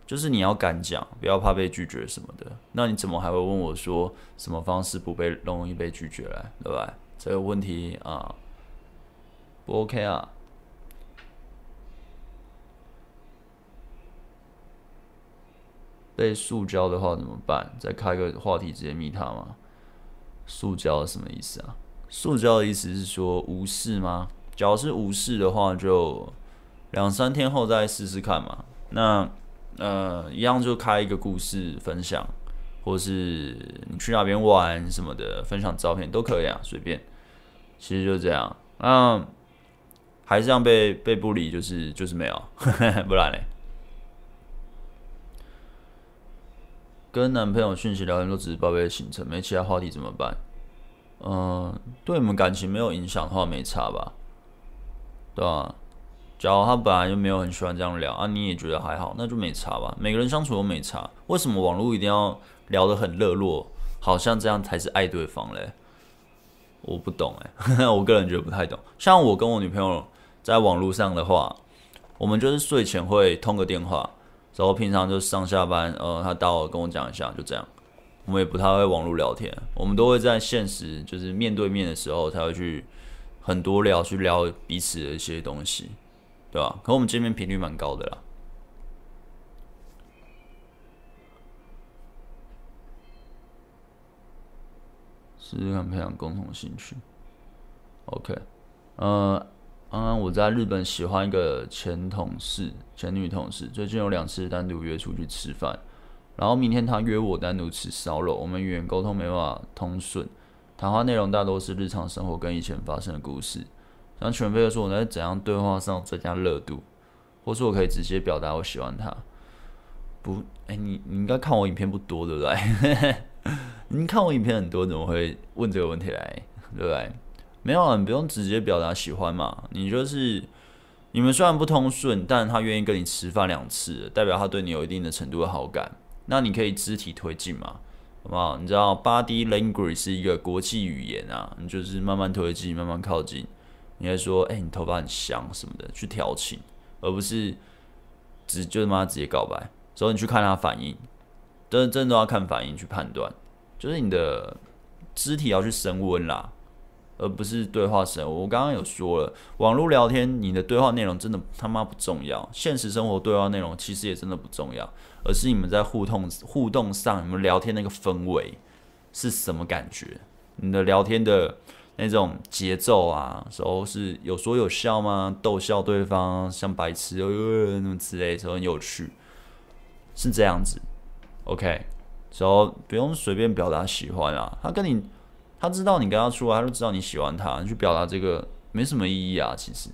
就是你要敢讲，不要怕被拒绝什么的。那你怎么还会问我说什么方式不被容易被拒绝来，对吧？这个问题啊，不 OK 啊。被塑胶的话怎么办？再开个话题直接密他吗？塑胶什么意思啊？塑胶的意思是说无视吗？假如是无视的话，就两三天后再试试看嘛。那呃，一样就开一个故事分享，或是你去哪边玩什么的，分享照片都可以啊，随便。其实就这样。那还是这样被被不理，就是就是没有，[LAUGHS] 不然嘞。跟男朋友讯息聊天都只是报备行程，没其他话题怎么办？嗯、对你们感情没有影响的话，没差吧？对、啊？假如他本来就没有很喜欢这样聊啊，你也觉得还好，那就没差吧。每个人相处都没差，为什么网络一定要聊得很热络？好像这样才是爱对方嘞？我不懂哎，[LAUGHS] 我个人觉得不太懂。像我跟我女朋友在网络上的话，我们就是睡前会通个电话。然后平常就上下班，呃，他到了跟我讲一下，就这样。我们也不太会网络聊天，我们都会在现实，就是面对面的时候才会去很多聊，去聊彼此的一些东西，对吧？可我们见面频率蛮高的啦。试试看培养共同兴趣。OK，呃，刚刚我在日本喜欢一个前同事、前女同事，最近有两次单独约出去吃饭，然后明天他约我单独吃烧肉，我们语言沟通没办法通顺，谈话内容大多是日常生活跟以前发生的故事。像全飞哥说，我在怎样对话上增加热度，或是我可以直接表达我喜欢他？不，哎、你你应该看我影片不多，对不对？[LAUGHS] 你看我影片很多，怎么会问这个问题来？对不对？没有啊，你不用直接表达喜欢嘛。你就是你们虽然不通顺，但他愿意跟你吃饭两次，代表他对你有一定的程度的好感。那你可以肢体推进嘛，好不好？你知道 body language 是一个国际语言啊，你就是慢慢推进，慢慢靠近。你还说，哎、你头发很香什么的，去调情，而不是直就他妈直接告白。所以你去看他反应。真真的要看反应去判断，就是你的肢体要去升温啦，而不是对话神。我刚刚有说了，网络聊天你的对话内容真的他妈不重要，现实生活对话内容其实也真的不重要，而是你们在互动互动上，你们聊天那个氛围是什么感觉？你的聊天的那种节奏啊，时候是有说有笑吗？逗笑对方，像白痴那么之类，时候很有趣，是这样子。OK，所以不用随便表达喜欢啊。他跟你，他知道你跟他出来，他就知道你喜欢他。你去表达这个没什么意义啊，其实。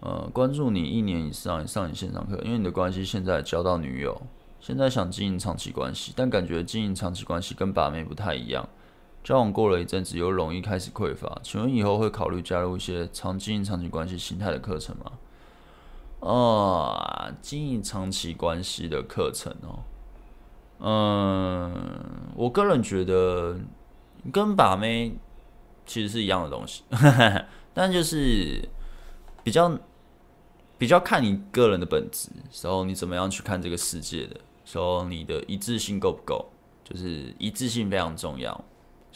呃，关注你一年以上，上你线上课，因为你的关系现在交到女友，现在想经营长期关系，但感觉经营长期关系跟把妹不太一样。交往过了一阵子，又容易开始匮乏。请问以后会考虑加入一些长经营长期关系心态的课程吗？哦，经营长期关系的课程哦，嗯，我个人觉得跟把妹其实是一样的东西，但就是比较比较看你个人的本质，时候你怎么样去看这个世界的，时候你的一致性够不够，就是一致性非常重要，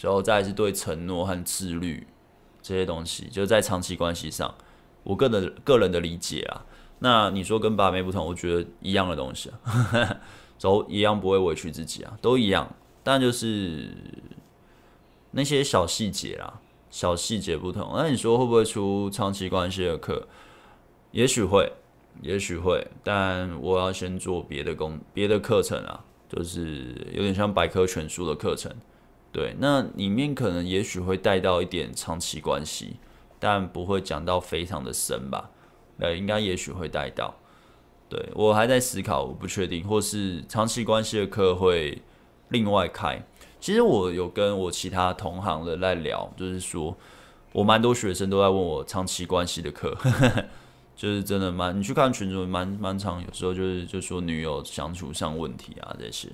然后再是对承诺和自律这些东西，就是在长期关系上，我个人个人的理解啊。那你说跟把妹不同，我觉得一样的东西啊，[LAUGHS] 都一样不会委屈自己啊，都一样，但就是那些小细节啦，小细节不同。那你说会不会出长期关系的课？也许会，也许会，但我要先做别的工，别的课程啊，就是有点像百科全书的课程。对，那里面可能也许会带到一点长期关系，但不会讲到非常的深吧。呃，应该也许会带到，对，我还在思考，我不确定，或是长期关系的课会另外开。其实我有跟我其他同行的在聊，就是说我蛮多学生都在问我长期关系的课，[LAUGHS] 就是真的蛮，你去看群组蛮蛮长，有时候就是就说女友相处上问题啊这些，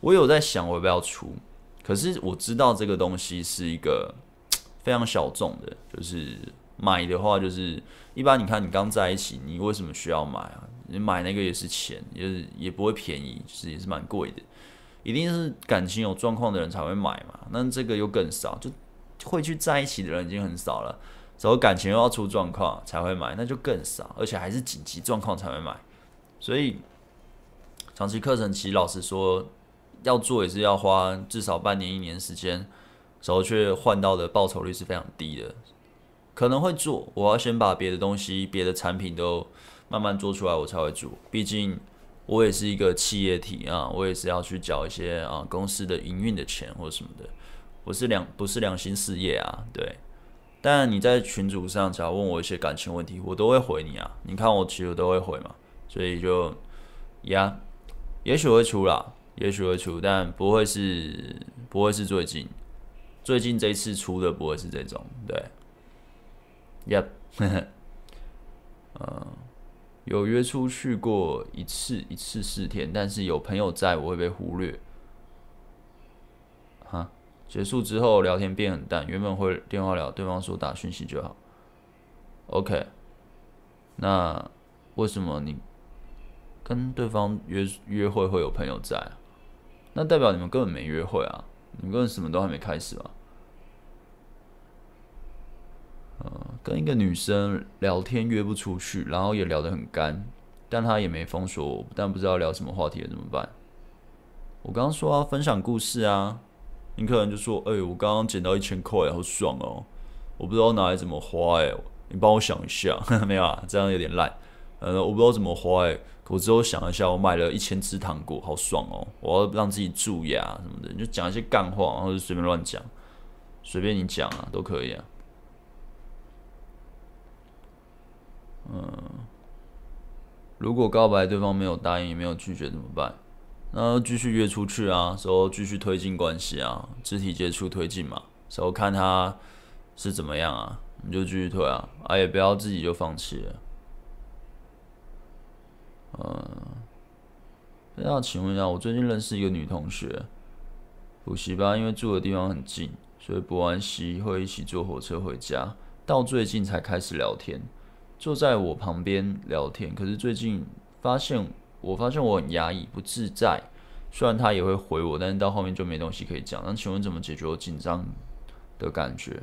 我有在想我要不要出，可是我知道这个东西是一个 [TSK] 非常小众的，就是。买的话就是一般，你看你刚在一起，你为什么需要买啊？你买那个也是钱，也是也不会便宜，是也是蛮贵的。一定是感情有状况的人才会买嘛。那这个又更少，就会去在一起的人已经很少了。然后感情又要出状况才会买，那就更少，而且还是紧急状况才会买。所以长期课程其实老实说要做也是要花至少半年一年时间，然后却换到的报酬率是非常低的。可能会做，我要先把别的东西、别的产品都慢慢做出来，我才会做。毕竟我也是一个企业体啊，我也是要去缴一些啊公司的营运的钱或什么的。我是良不是良心事业啊，对。但你在群组上只要问我一些感情问题，我都会回你啊。你看我其实都会回嘛，所以就呀，也许会出啦，也许会出，但不会是不会是最近，最近这一次出的不会是这种，对。Yep，嗯，[LAUGHS] 有约出去过一次，一次四天，但是有朋友在，我会被忽略。哈，结束之后聊天变很淡，原本会电话聊，对方说打讯息就好。OK，那为什么你跟对方约约会会有朋友在？那代表你们根本没约会啊，你们根本什么都还没开始啊呃？跟一个女生聊天约不出去，然后也聊得很干，但她也没封锁我，但不知道聊什么话题了怎么办？我刚刚说要分享故事啊，你可能就说，哎、我刚刚捡到一千块，好爽哦！我不知道拿来怎么花、哎，你帮我想一下，[LAUGHS] 没有啊，这样有点烂。呃，我不知道怎么花、欸，我之后想一下，我买了一千支糖果，好爽哦！我要让自己蛀牙什么的，你就讲一些干话，然后就随便乱讲，随便你讲啊，都可以啊。嗯，如果告白对方没有答应，也没有拒绝怎么办？那继续约出去啊，之后继续推进关系啊，肢体接触推进嘛，之后看他是怎么样啊，你就继续推啊，啊也不要自己就放弃了。嗯，那请问一下，我最近认识一个女同学，补习班因为住的地方很近，所以补完习会一起坐火车回家，到最近才开始聊天。坐在我旁边聊天，可是最近发现，我发现我很压抑，不自在。虽然他也会回我，但是到后面就没东西可以讲。那请问怎么解决我紧张的感觉？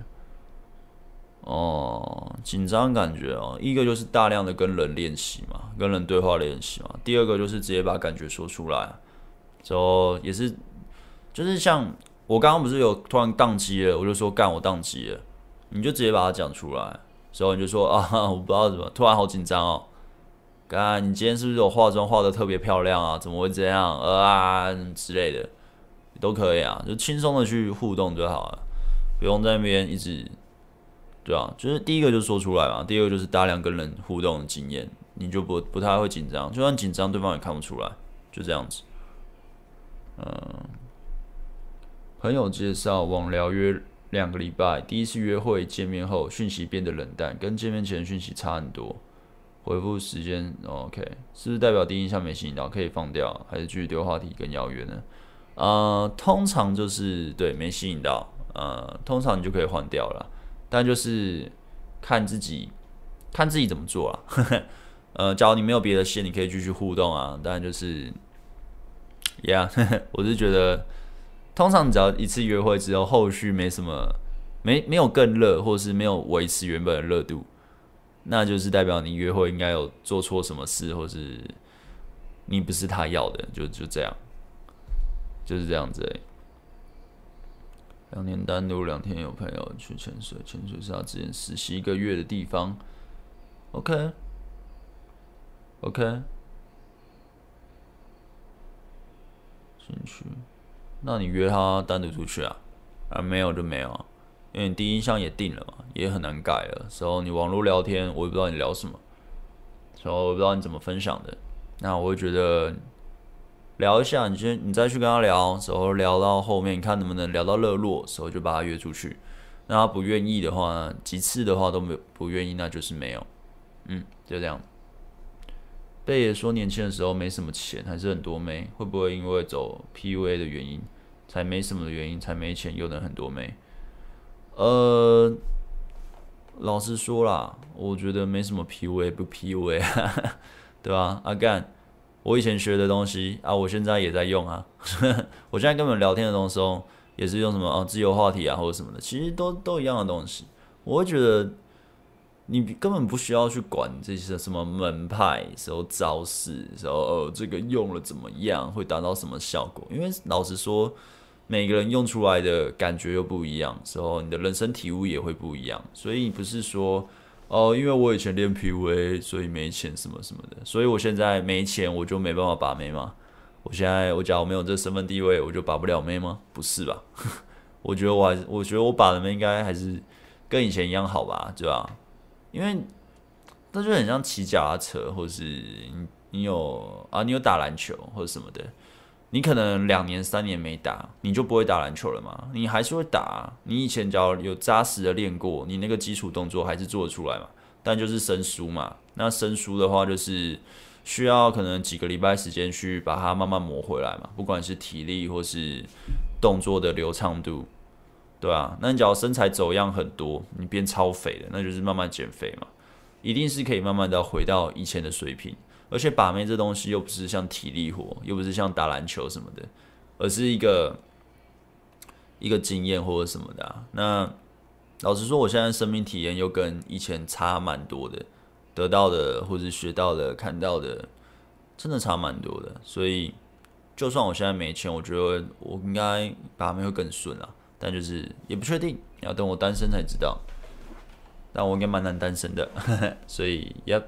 哦，紧张感觉哦，一个就是大量的跟人练习嘛，跟人对话练习嘛。第二个就是直接把感觉说出来，之后也是，就是像我刚刚不是有突然宕机了，我就说干我宕机了，你就直接把它讲出来。所以你就说 [LAUGHS] 啊，我不知道怎么，突然好紧张哦。刚你今天是不是有化妆化的特别漂亮啊？怎么会这样？呃啊之类的，都可以啊，就轻松的去互动就好了，不用在那边一直，对啊，就是第一个就说出来嘛，第二个就是大量跟人互动的经验，你就不不太会紧张，就算紧张，对方也看不出来，就这样子。嗯，朋友介绍网聊约。两个礼拜，第一次约会见面后，讯息变得冷淡，跟见面前讯息差很多。回复时间，OK，是不是代表第一印象没吸引到，可以放掉，还是继续丢话题跟邀约呢？呃，通常就是对没吸引到，呃，通常你就可以换掉了。但就是看自己，看自己怎么做啊。[LAUGHS] 呃，假如你没有别的线，你可以继续互动啊。当然就是，Yeah，[LAUGHS] 我是觉得。通常只要一次约会之后，后续没什么，没没有更热，或是没有维持原本的热度，那就是代表你约会应该有做错什么事，或是你不是他要的，就就这样，就是这样子。两天单独，两天有朋友去潜水，潜水是他之前实习一个月的地方。OK，OK。Okay? Okay? 进去。那你约他单独出去啊？啊，没有就没有，因为你第一印象也定了嘛，也很难改了。时候你网络聊天，我也不知道你聊什么，时候我不知道你怎么分享的。那我会觉得聊一下，你先你再去跟他聊，时候聊到后面，看能不能聊到热络，时候就把他约出去。那他不愿意的话，几次的话都没不愿意，那就是没有。嗯，就这样。贝爷说年轻的时候没什么钱，还是很多妹，会不会因为走 PUA 的原因，才没什么的原因，才没钱又能很多妹？呃，老实说啦，我觉得没什么 PUA 不 PUA，对吧？阿干，我以前学的东西啊，我现在也在用啊。[LAUGHS] 我现在跟你们聊天的东西，也是用什么啊自由话题啊或者什么的，其实都都一样的东西。我会觉得。你根本不需要去管这些什么门派、时候招式、时候呃这个用了怎么样，会达到什么效果？因为老实说，每个人用出来的感觉又不一样，时候你的人生体悟也会不一样。所以不是说哦，因为我以前练 PUA，所以没钱什么什么的，所以我现在没钱，我就没办法把妹吗？我现在我假如没有这身份地位，我就把不了妹吗？不是吧？我觉得我还是，我觉得我把的妹应该还是跟以前一样好吧，对吧？因为那就很像骑脚踏车，或是你你有啊，你有打篮球或者什么的，你可能两年三年没打，你就不会打篮球了嘛？你还是会打，你以前只要有扎实的练过，你那个基础动作还是做得出来嘛？但就是生疏嘛。那生疏的话，就是需要可能几个礼拜时间去把它慢慢磨回来嘛，不管是体力或是动作的流畅度。对啊，那你只要身材走样很多，你变超肥的，那就是慢慢减肥嘛，一定是可以慢慢的回到以前的水平。而且把妹这东西又不是像体力活，又不是像打篮球什么的，而是一个一个经验或者什么的啊。那老实说，我现在生命体验又跟以前差蛮多的，得到的或者学到的、看到的，真的差蛮多的，所以。就算我现在没钱，我觉得我应该把妹会更顺啊。但就是也不确定，要等我单身才知道。但我应该蛮难单身的，呵呵，所以也，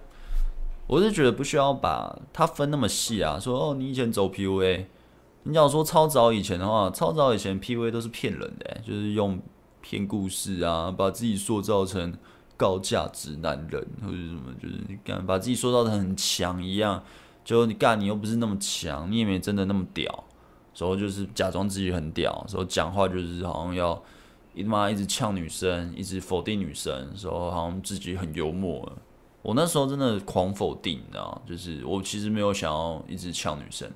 我是觉得不需要把它分那么细啊。说哦，你以前走 PUA，你要说超早以前的话，超早以前 PUA 都是骗人的，就是用骗故事啊，把自己塑造成高价值男人或者什么，就是你干把自己塑造成很强一样，就你干你又不是那么强，你也没真的那么屌。时候就是假装自己很屌，时候讲话就是好像要一他妈一直呛女生，一直否定女生，时候好像自己很幽默。我那时候真的狂否定，你知道，就是我其实没有想要一直呛女生，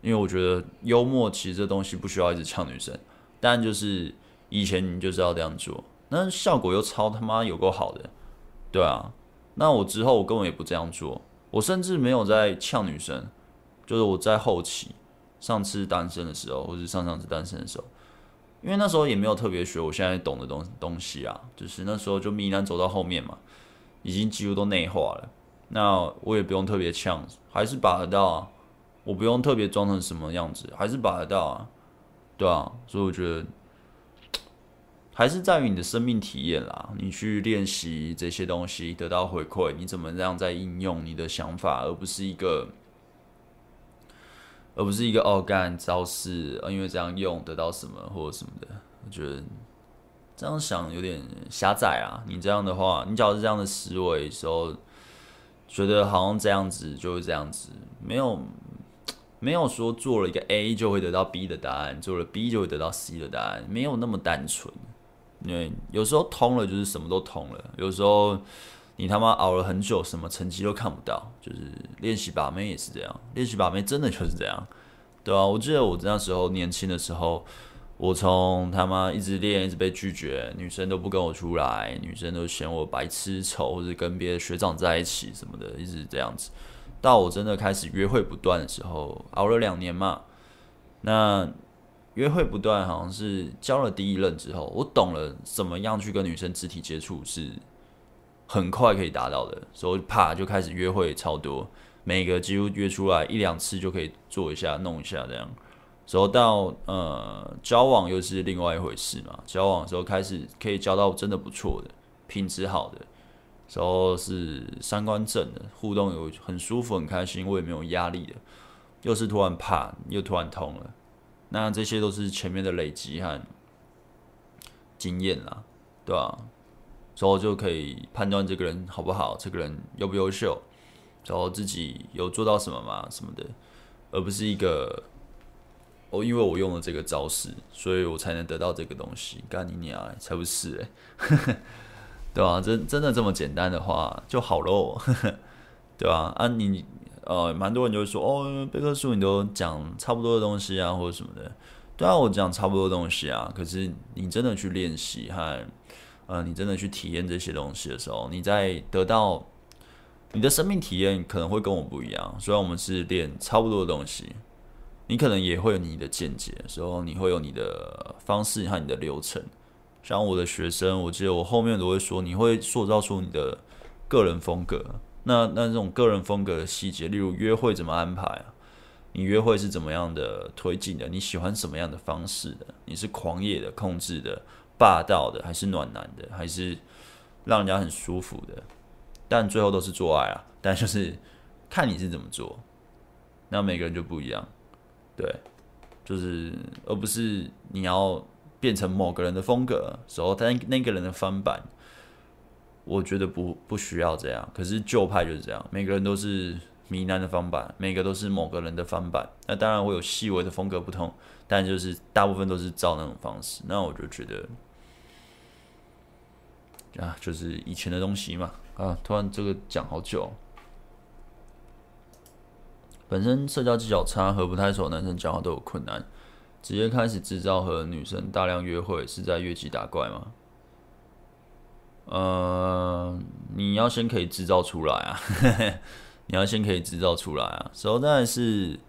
因为我觉得幽默其实这东西不需要一直呛女生，但就是以前你就是要这样做，那效果又超他妈有够好的，对啊。那我之后我根本也不这样做，我甚至没有在呛女生，就是我在后期。上次单身的时候，或是上上次单身的时候，因为那时候也没有特别学我现在懂的东东西啊，就是那时候就糜烂走到后面嘛，已经几乎都内化了。那我也不用特别呛，还是把得到啊。我不用特别装成什么样子，还是把得到啊。对啊，所以我觉得 [TSK] 还是在于你的生命体验啦。你去练习这些东西，得到回馈，你怎么样在应用你的想法，而不是一个。而不是一个哦干招式，因为这样用得到什么或者什么的，我觉得这样想有点狭窄啊。你这样的话，你只要是这样的思维时候，觉得好像这样子就是这样子，没有没有说做了一个 A 就会得到 B 的答案，做了 B 就会得到 C 的答案，没有那么单纯。因为有时候通了就是什么都通了，有时候。你他妈熬了很久，什么成绩都看不到，就是练习把妹也是这样，练习把妹真的就是这样，对啊，我记得我那时候年轻的时候，我从他妈一直练，一直被拒绝，女生都不跟我出来，女生都嫌我白痴丑，或者跟别的学长在一起什么的，一直这样子。到我真的开始约会不断的时候，熬了两年嘛，那约会不断好像是交了第一任之后，我懂了怎么样去跟女生肢体接触是。很快可以达到的，所以啪就开始约会超多，每个几乎约出来一两次就可以做一下弄一下这样，所以到呃交往又是另外一回事嘛。交往的时候开始可以交到真的不错的、品质好的，然后是三观正的，互动有很舒服、很开心，我也没有压力的，又是突然怕又突然通了，那这些都是前面的累积和经验啦，对吧？之后就可以判断这个人好不好，这个人优不优秀，然后自己有做到什么吗？什么的，而不是一个哦，因为我用了这个招式，所以我才能得到这个东西。干你娘，才不是哎，[LAUGHS] 对吧？真真的这么简单的话就好喽，[LAUGHS] 对吧？啊你，呃，蛮多人就会说哦，贝克书你都讲差不多的东西啊，或者什么的。对啊，我讲差不多的东西啊，可是你真的去练习和。呃，你真的去体验这些东西的时候，你在得到你的生命体验可能会跟我不一样。虽然我们是练差不多的东西，你可能也会有你的见解的时候，你会有你的方式和你的流程。像我的学生，我记得我后面都会说，你会塑造出你的个人风格。那那这种个人风格的细节，例如约会怎么安排？你约会是怎么样的推进的？你喜欢什么样的方式的？你是狂野的、控制的？霸道的还是暖男的，还是让人家很舒服的，但最后都是做爱啊。但就是看你是怎么做，那每个人就不一样，对，就是而不是你要变成某个人的风格，时候但那个人的翻版，我觉得不不需要这样。可是旧派就是这样，每个人都是糜烂的翻版，每个都是某个人的翻版。那当然会有细微的风格不同，但就是大部分都是照那种方式。那我就觉得。啊，就是以前的东西嘛。啊，突然这个讲好久。本身社交技巧差和不太熟男生讲话都有困难，直接开始制造和女生大量约会，是在越级打怪吗？呃，你要先可以制造出来啊，你要先可以制造出来啊。然后当然是，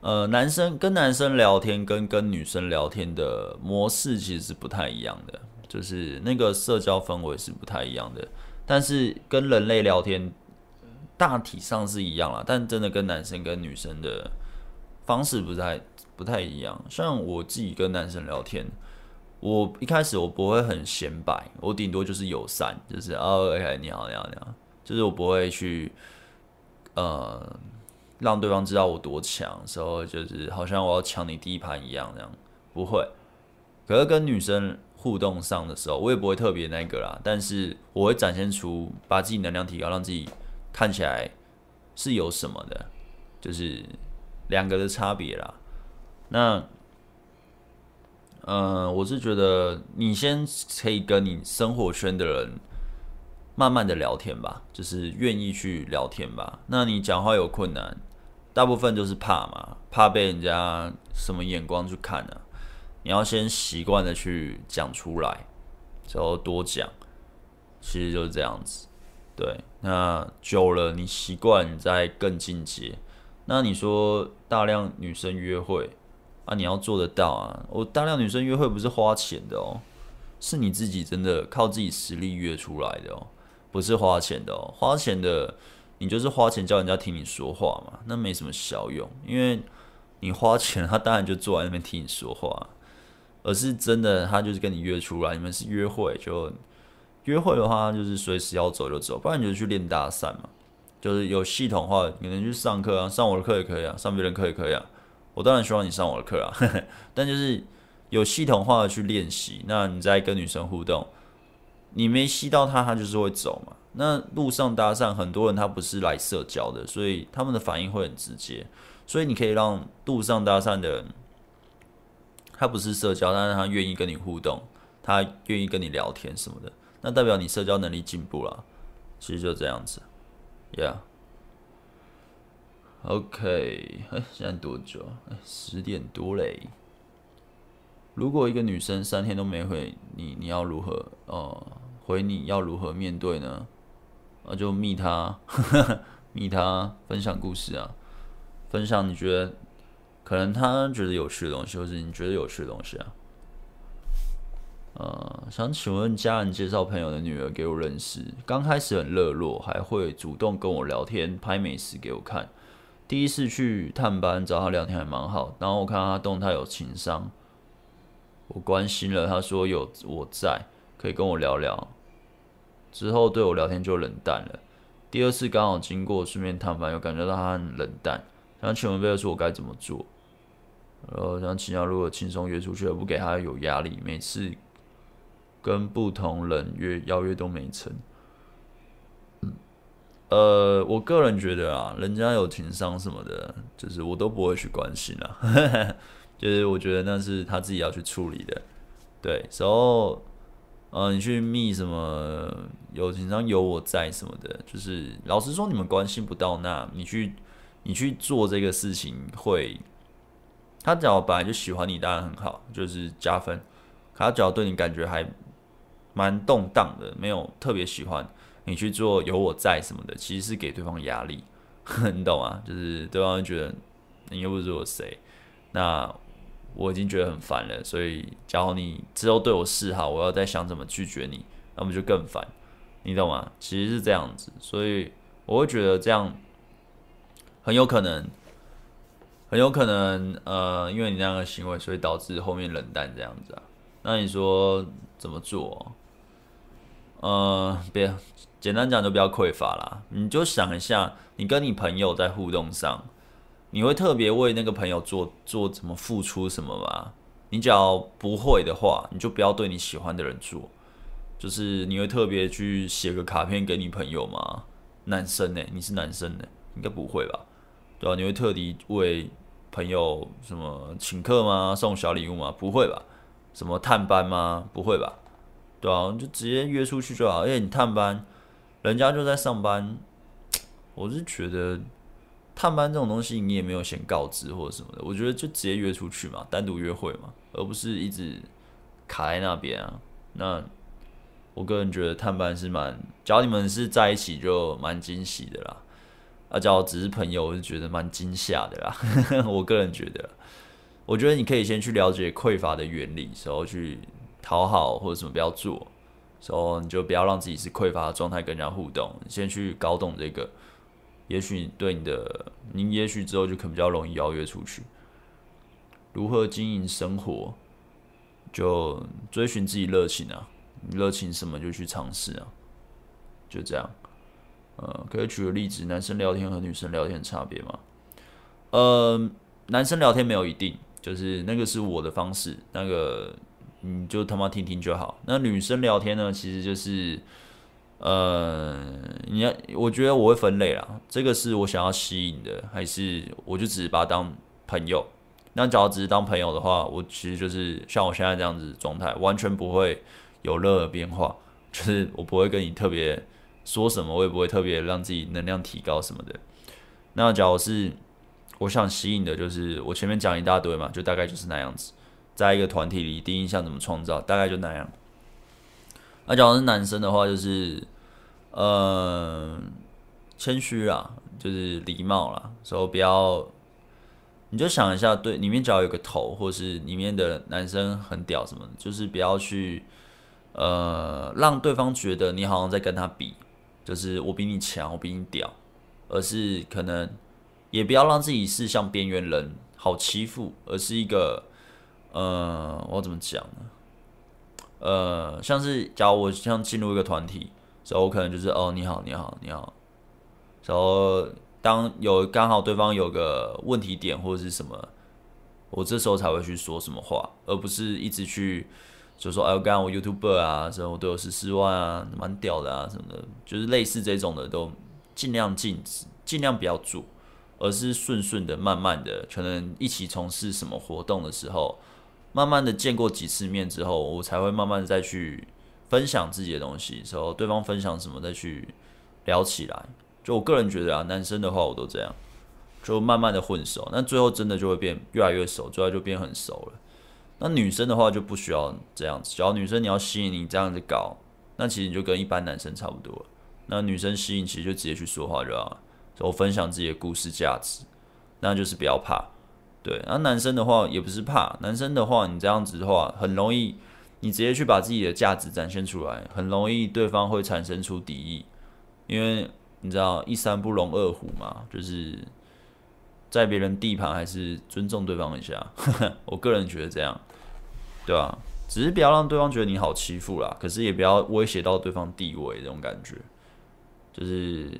呃，男生跟男生聊天跟跟女生聊天的模式其实是不太一样的。就是那个社交氛围是不太一样的，但是跟人类聊天大体上是一样啦，但真的跟男生跟女生的方式不太不太一样。像我自己跟男生聊天，我一开始我不会很显摆，我顶多就是友善，就是哦，OK，你好，你好，你好，就是我不会去呃让对方知道我多强，时候就是好像我要抢你第一盘一样，这样不会。可是跟女生互动上的时候，我也不会特别那个啦，但是我会展现出把自己能量提高，让自己看起来是有什么的，就是两个的差别啦。那，嗯、呃，我是觉得你先可以跟你生活圈的人慢慢的聊天吧，就是愿意去聊天吧。那你讲话有困难，大部分就是怕嘛，怕被人家什么眼光去看呢、啊？你要先习惯的去讲出来，然后多讲，其实就是这样子。对，那久了你习惯，你再更进阶。那你说大量女生约会啊，你要做得到啊？我大量女生约会不是花钱的哦，是你自己真的靠自己实力约出来的哦，不是花钱的哦。花钱的，你就是花钱叫人家听你说话嘛，那没什么效用，因为你花钱，他当然就坐在那边听你说话。而是真的，他就是跟你约出来，你们是约会，就约会的话，就是随时要走就走，不然你就去练搭讪嘛。就是有系统化，你能去上课啊，上我的课也可以啊，上别人课也可以啊。我当然希望你上我的课啊，[LAUGHS] 但就是有系统化的去练习。那你在跟女生互动，你没吸到他，他就是会走嘛。那路上搭讪，很多人他不是来社交的，所以他们的反应会很直接。所以你可以让路上搭讪的人。他不是社交，但是他愿意跟你互动，他愿意跟你聊天什么的，那代表你社交能力进步了。其实就这样子，Yeah。OK，哎，[LAUGHS] 现在多久？哎，十点多嘞。如果一个女生三天都没回你，你要如何？呃，回你要如何面对呢？那就密他，[LAUGHS] 密他，分享故事啊，分享你觉得。可能他觉得有趣的东西，或是你觉得有趣的东西啊。呃，想请问家人介绍朋友的女儿给我认识，刚开始很热络，还会主动跟我聊天，拍美食给我看。第一次去探班找他聊天还蛮好，然后我看他动态有情商，我关心了，他说有我在，可以跟我聊聊。之后对我聊天就冷淡了。第二次刚好经过顺便探班，又感觉到他很冷淡，想请问贝克书我该怎么做？然后像其他如果轻松约出去，而不给他有压力，每次跟不同人约邀约都没成。呃，我个人觉得啊，人家有情商什么的，就是我都不会去关心啦。[LAUGHS] 就是我觉得那是他自己要去处理的。对，然后呃，你去密什么有情商有我在什么的，就是老实说，你们关心不到那，你去你去做这个事情会。他只要本来就喜欢你，当然很好，就是加分。他只要对你感觉还蛮动荡的，没有特别喜欢你去做有我在什么的，其实是给对方压力，[LAUGHS] 你懂吗？就是对方会觉得你又不是我谁，那我已经觉得很烦了。所以，假如你之后对我示好，我要再想怎么拒绝你，那么就更烦，你懂吗？其实是这样子，所以我会觉得这样很有可能。很有可能，呃，因为你那样的行为，所以导致后面冷淡这样子啊。那你说怎么做？呃，别简单讲，就比较匮乏啦。你就想一下，你跟你朋友在互动上，你会特别为那个朋友做做怎么付出什么吗？你只要不会的话，你就不要对你喜欢的人做。就是你会特别去写个卡片给你朋友吗？男生呢？你是男生呢？应该不会吧？对啊，你会特地为朋友什么请客吗？送小礼物吗？不会吧？什么探班吗？不会吧？对啊，就直接约出去就好。因为你探班，人家就在上班。我是觉得探班这种东西，你也没有先告知或者什么的。我觉得就直接约出去嘛，单独约会嘛，而不是一直卡在那边啊。那我个人觉得探班是蛮，只要你们是在一起，就蛮惊喜的啦。啊，只要只是朋友，我是觉得蛮惊吓的啦。[LAUGHS] 我个人觉得，我觉得你可以先去了解匮乏的原理，然后去讨好或者什么不要做，然后你就不要让自己是匮乏的状态跟人家互动。先去搞懂这个，也许对你的，你也许之后就可比较容易邀约出去。如何经营生活，就追寻自己热情啊，热情什么就去尝试啊，就这样。呃，可以举个例子，男生聊天和女生聊天差别吗？呃，男生聊天没有一定，就是那个是我的方式，那个你就他妈听听就好。那女生聊天呢，其实就是，呃，你要，我觉得我会分类啦，这个是我想要吸引的，还是我就只是把他当朋友？那假如只是当朋友的话，我其实就是像我现在这样子状态，完全不会有任何变化，就是我不会跟你特别。说什么我也不会特别让自己能量提高什么的。那假如是我想吸引的，就是我前面讲一大堆嘛，就大概就是那样子。在一个团体里，第一印象怎么创造，大概就那样。那假如是男生的话，就是呃谦虚啦，就是礼貌啦，所以不要，你就想一下，对，里面只要有个头，或是里面的男生很屌什么，就是不要去呃让对方觉得你好像在跟他比。就是我比你强，我比你屌，而是可能也不要让自己是像边缘人好欺负，而是一个呃，我怎么讲呢？呃，像是假如我像进入一个团体，所以我可能就是哦，你好，你好，你好。然后当有刚好对方有个问题点或者是什么，我这时候才会去说什么话，而不是一直去。就说哎，我刚刚我 YouTuber 啊，什么我都有十四万啊，蛮屌的啊，什么的，就是类似这种的都尽量禁止，尽量不要做，而是顺顺的、慢慢的，可能一起从事什么活动的时候，慢慢的见过几次面之后，我才会慢慢再去分享自己的东西，时候对方分享什么再去聊起来。就我个人觉得啊，男生的话我都这样，就慢慢的混熟，那最后真的就会变越来越熟，最后就变很熟了。那女生的话就不需要这样子，只要女生你要吸引你这样子搞，那其实你就跟一般男生差不多。那女生吸引其实就直接去说话就好了，我分享自己的故事价值，那就是不要怕。对，那男生的话也不是怕，男生的话你这样子的话很容易，你直接去把自己的价值展现出来，很容易对方会产生出敌意，因为你知道一山不容二虎嘛，就是。在别人地盘还是尊重对方一下，[LAUGHS] 我个人觉得这样，对吧？只是不要让对方觉得你好欺负啦，可是也不要威胁到对方地位这种感觉，就是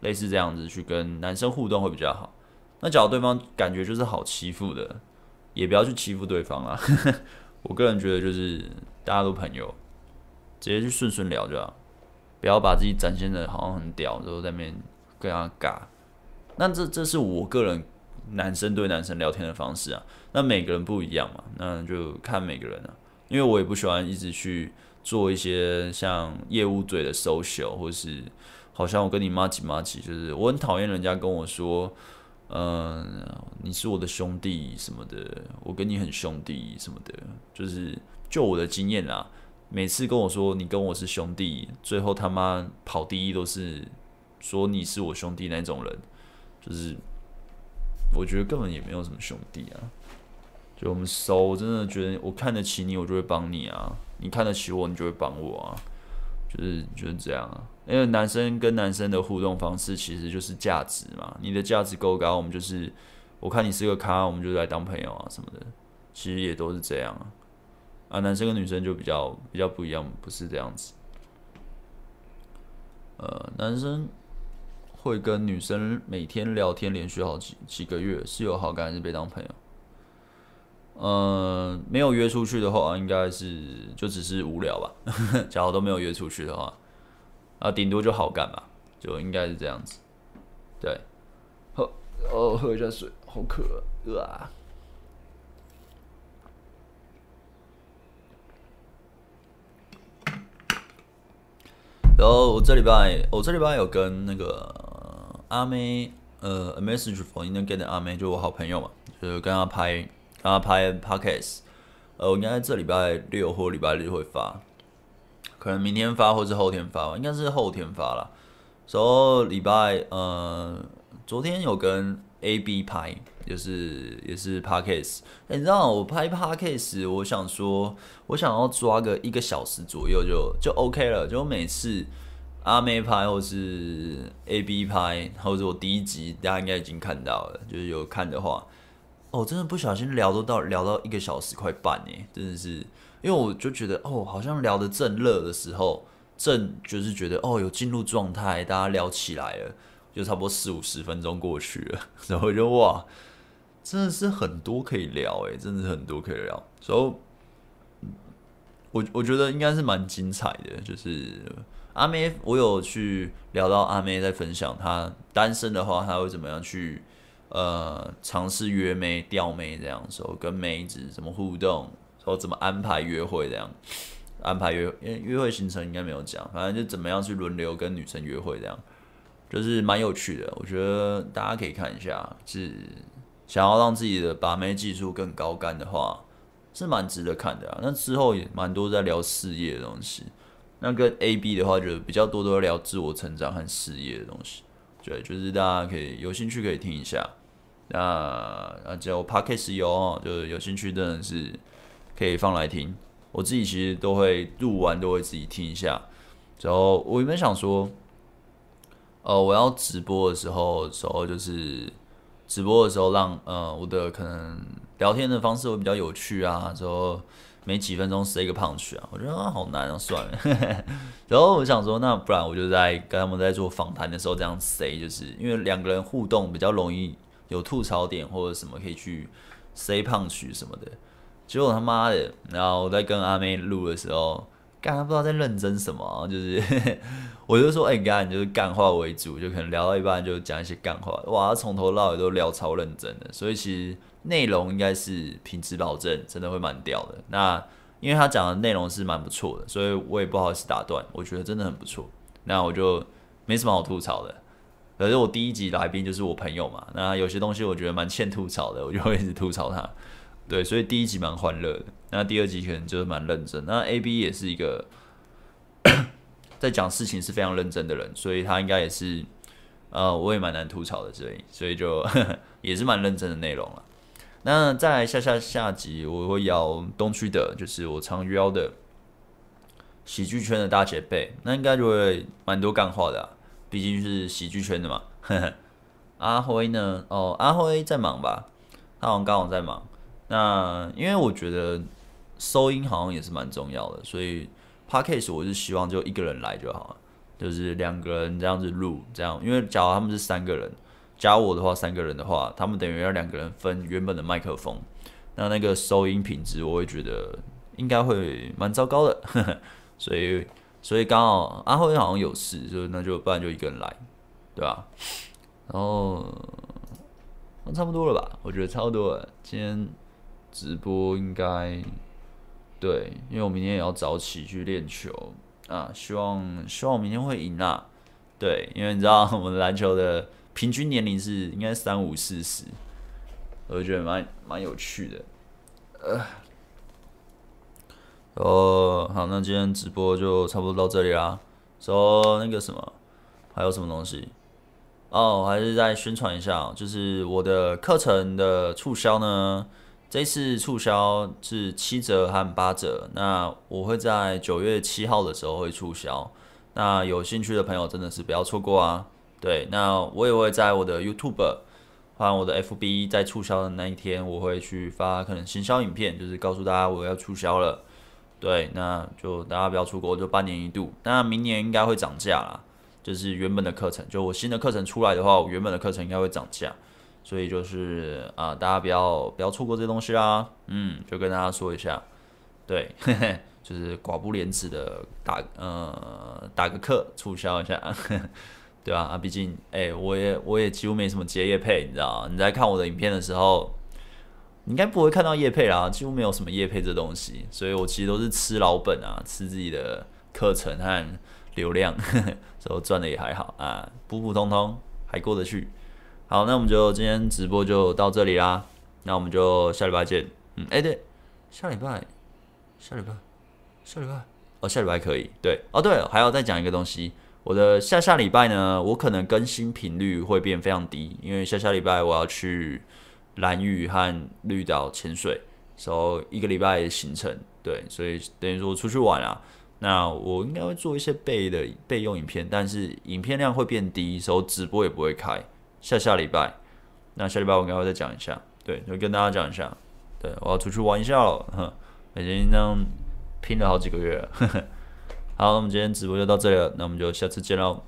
类似这样子去跟男生互动会比较好。那假如对方感觉就是好欺负的，也不要去欺负对方啊。[LAUGHS] 我个人觉得就是大家都朋友，直接去顺顺聊就好，不要把自己展现的好像很屌，然后在那边跟他尬。那这这是我个人男生对男生聊天的方式啊，那每个人不一样嘛，那就看每个人啊。因为我也不喜欢一直去做一些像业务嘴的 social，或是好像我跟你麻吉麻吉，就是我很讨厌人家跟我说，嗯，你是我的兄弟什么的，我跟你很兄弟什么的，就是就我的经验啊，每次跟我说你跟我是兄弟，最后他妈跑第一都是说你是我兄弟那种人。就是，[LAUGHS] 我觉得根本也没有什么兄弟啊，就我们熟，我真的觉得我看得起你，我就会帮你啊；你看得起我，你就会帮我啊。就是就是这样啊。因为男生跟男生的互动方式其实就是价值嘛，你的价值够高，我们就是我看你是个咖，我们就来当朋友啊什么的。其实也都是这样啊。啊，男生跟女生就比较比较不一样，不是这样子。呃，男生。会跟女生每天聊天，连续好几几个月，是有好感还是被当朋友？嗯、呃，没有约出去的话，应该是就只是无聊吧。[LAUGHS] 假如都没有约出去的话，啊，顶多就好感吧，就应该是这样子。对，喝哦，喝一下水，好渴啊！然后我这礼拜，我这礼拜有跟那个。阿妹，呃，A Message for Internet 阿妹，就我好朋友嘛，就是跟他拍，跟他拍 Podcast，呃，我应该在这礼拜六或礼拜日会发，可能明天发或是后天发吧，应该是后天发了。然后礼拜，呃，昨天有跟 AB 拍，就是也是 Podcast，欸，你知道我拍 Podcast，我想说，我想要抓个一个小时左右就就 OK 了，就每次。阿妹拍，或是 AB 拍，或者我第一集大家应该已经看到了，就是有看的话，哦，真的不小心聊都到聊到一个小时快半呢，真的是，因为我就觉得哦，好像聊得正热的时候，正就是觉得哦有进入状态，大家聊起来了，就差不多四五十分钟过去了，[LAUGHS] 然后就哇，真的是很多可以聊诶，真的是很多可以聊，所以我我觉得应该是蛮精彩的，就是阿妹，我有去聊到阿妹在分享她单身的话，她会怎么样去。呃，尝试约妹、钓妹这样说，跟妹子怎么互动，说怎么安排约会这样，安排约约约会行程应该没有讲，反正就怎么样去轮流跟女生约会这样，就是蛮有趣的。我觉得大家可以看一下，是想要让自己的把妹技术更高干的话，是蛮值得看的啊。那之后也蛮多在聊事业的东西，那跟 A B 的话，就比较多都聊自我成长和事业的东西。对，就是大家可以有兴趣可以听一下。那啊，就 Podcast 有，就是有兴趣的人是可以放来听。我自己其实都会录完都会自己听一下。然后我原本想说，呃，我要直播的时候，时候就是直播的时候让呃我的可能聊天的方式会比较有趣啊。之后没几分钟塞一个 punch 啊，我觉得啊好难啊，算了。[LAUGHS] 然后我想说，那不然我就在跟他们在做访谈的时候这样塞，就是因为两个人互动比较容易。有吐槽点或者什么可以去 say punch 什么的，结果他妈的，然后我在跟阿妹录的时候，干他不知道在认真什么，就是 [LAUGHS] 我就说，哎、欸，干就是干话为主，就可能聊到一半就讲一些干话，哇，他从头到尾都聊超认真的，所以其实内容应该是品质保证，真的会蛮屌的。那因为他讲的内容是蛮不错的，所以我也不好意思打断，我觉得真的很不错，那我就没什么好吐槽的。可是我第一集来宾就是我朋友嘛，那有些东西我觉得蛮欠吐槽的，我就会一直吐槽他。对，所以第一集蛮欢乐的，那第二集可能就是蛮认真。那 AB 也是一个在讲事情是非常认真的人，所以他应该也是呃，我也蛮难吐槽的，所以所以就 [LAUGHS] 也是蛮认真的内容了。那再来下下下集，我会邀东区的，就是我常邀的喜剧圈的大姐辈，那应该就会蛮多干话的啊。毕竟是喜剧圈的嘛，[LAUGHS] 阿辉呢？哦，阿辉在忙吧？他好像刚好在忙。那因为我觉得收音好像也是蛮重要的，所以 Podcast 我是希望就一个人来就好了，就是两个人这样子录，这样。因为假如他们是三个人，加我的话三个人的话，他们等于要两个人分原本的麦克风，那那个收音品质我会觉得应该会蛮糟糕的，[LAUGHS] 所以。所以刚好阿辉好像有事，就那就不然就一个人来，对吧？然后差不多了吧？我觉得差不多了。今天直播应该对，因为我明天也要早起去练球啊，希望希望我明天会赢啊。对，因为你知道我们篮球的平均年龄是应该三五四十，我就觉得蛮蛮有趣的，呃。哦，好，那今天直播就差不多到这里啦。说那个什么，还有什么东西？哦，还是再宣传一下，就是我的课程的促销呢。这次促销是七折和八折，那我会在九月七号的时候会促销。那有兴趣的朋友真的是不要错过啊。对，那我也会在我的 YouTube 和我的 FB 在促销的那一天，我会去发可能行销影片，就是告诉大家我要促销了。对，那就大家不要出国，就半年一度。那明年应该会涨价啦，就是原本的课程，就我新的课程出来的话，我原本的课程应该会涨价，所以就是啊、大家不要不要错过这东西啦。嗯，就跟大家说一下，对，嘿嘿，就是寡不廉耻的打呃打个课促销一下，呵 [LAUGHS] 呵对吧？啊，毕竟哎，我也我也几乎没什么接业配，你知道你在看我的影片的时候。你应该不会看到业配啦，几乎没有什么业配这东西，所以我其实都是吃老本啊，吃自己的课程和流量，[LAUGHS] 所以赚的也还好啊，普普通通还过得去。好，那我们就今天直播就到这里啦，那我们就下礼拜见。嗯，哎、对，下礼拜，下礼拜，下礼拜，哦，下礼拜可以，对，哦对，还要再讲一个东西，我的下下礼拜呢，我可能更新频率会变非常低，因为下下礼拜我要去。蓝屿和绿岛潜水，所以一个礼拜的行程，对，所以等于说出去玩啊，那我应该会做一些备的备用影片，但是影片量会变低，所以直播也不会开。下下礼拜，那下礼拜我应该会再讲一下。对，就跟大家讲一下，对，我要出去玩一下了，哼，[LAUGHS] 已经这样拼了好几个月了，呵呵。好，那我们今天直播就到这里了，那我们就下次见喽。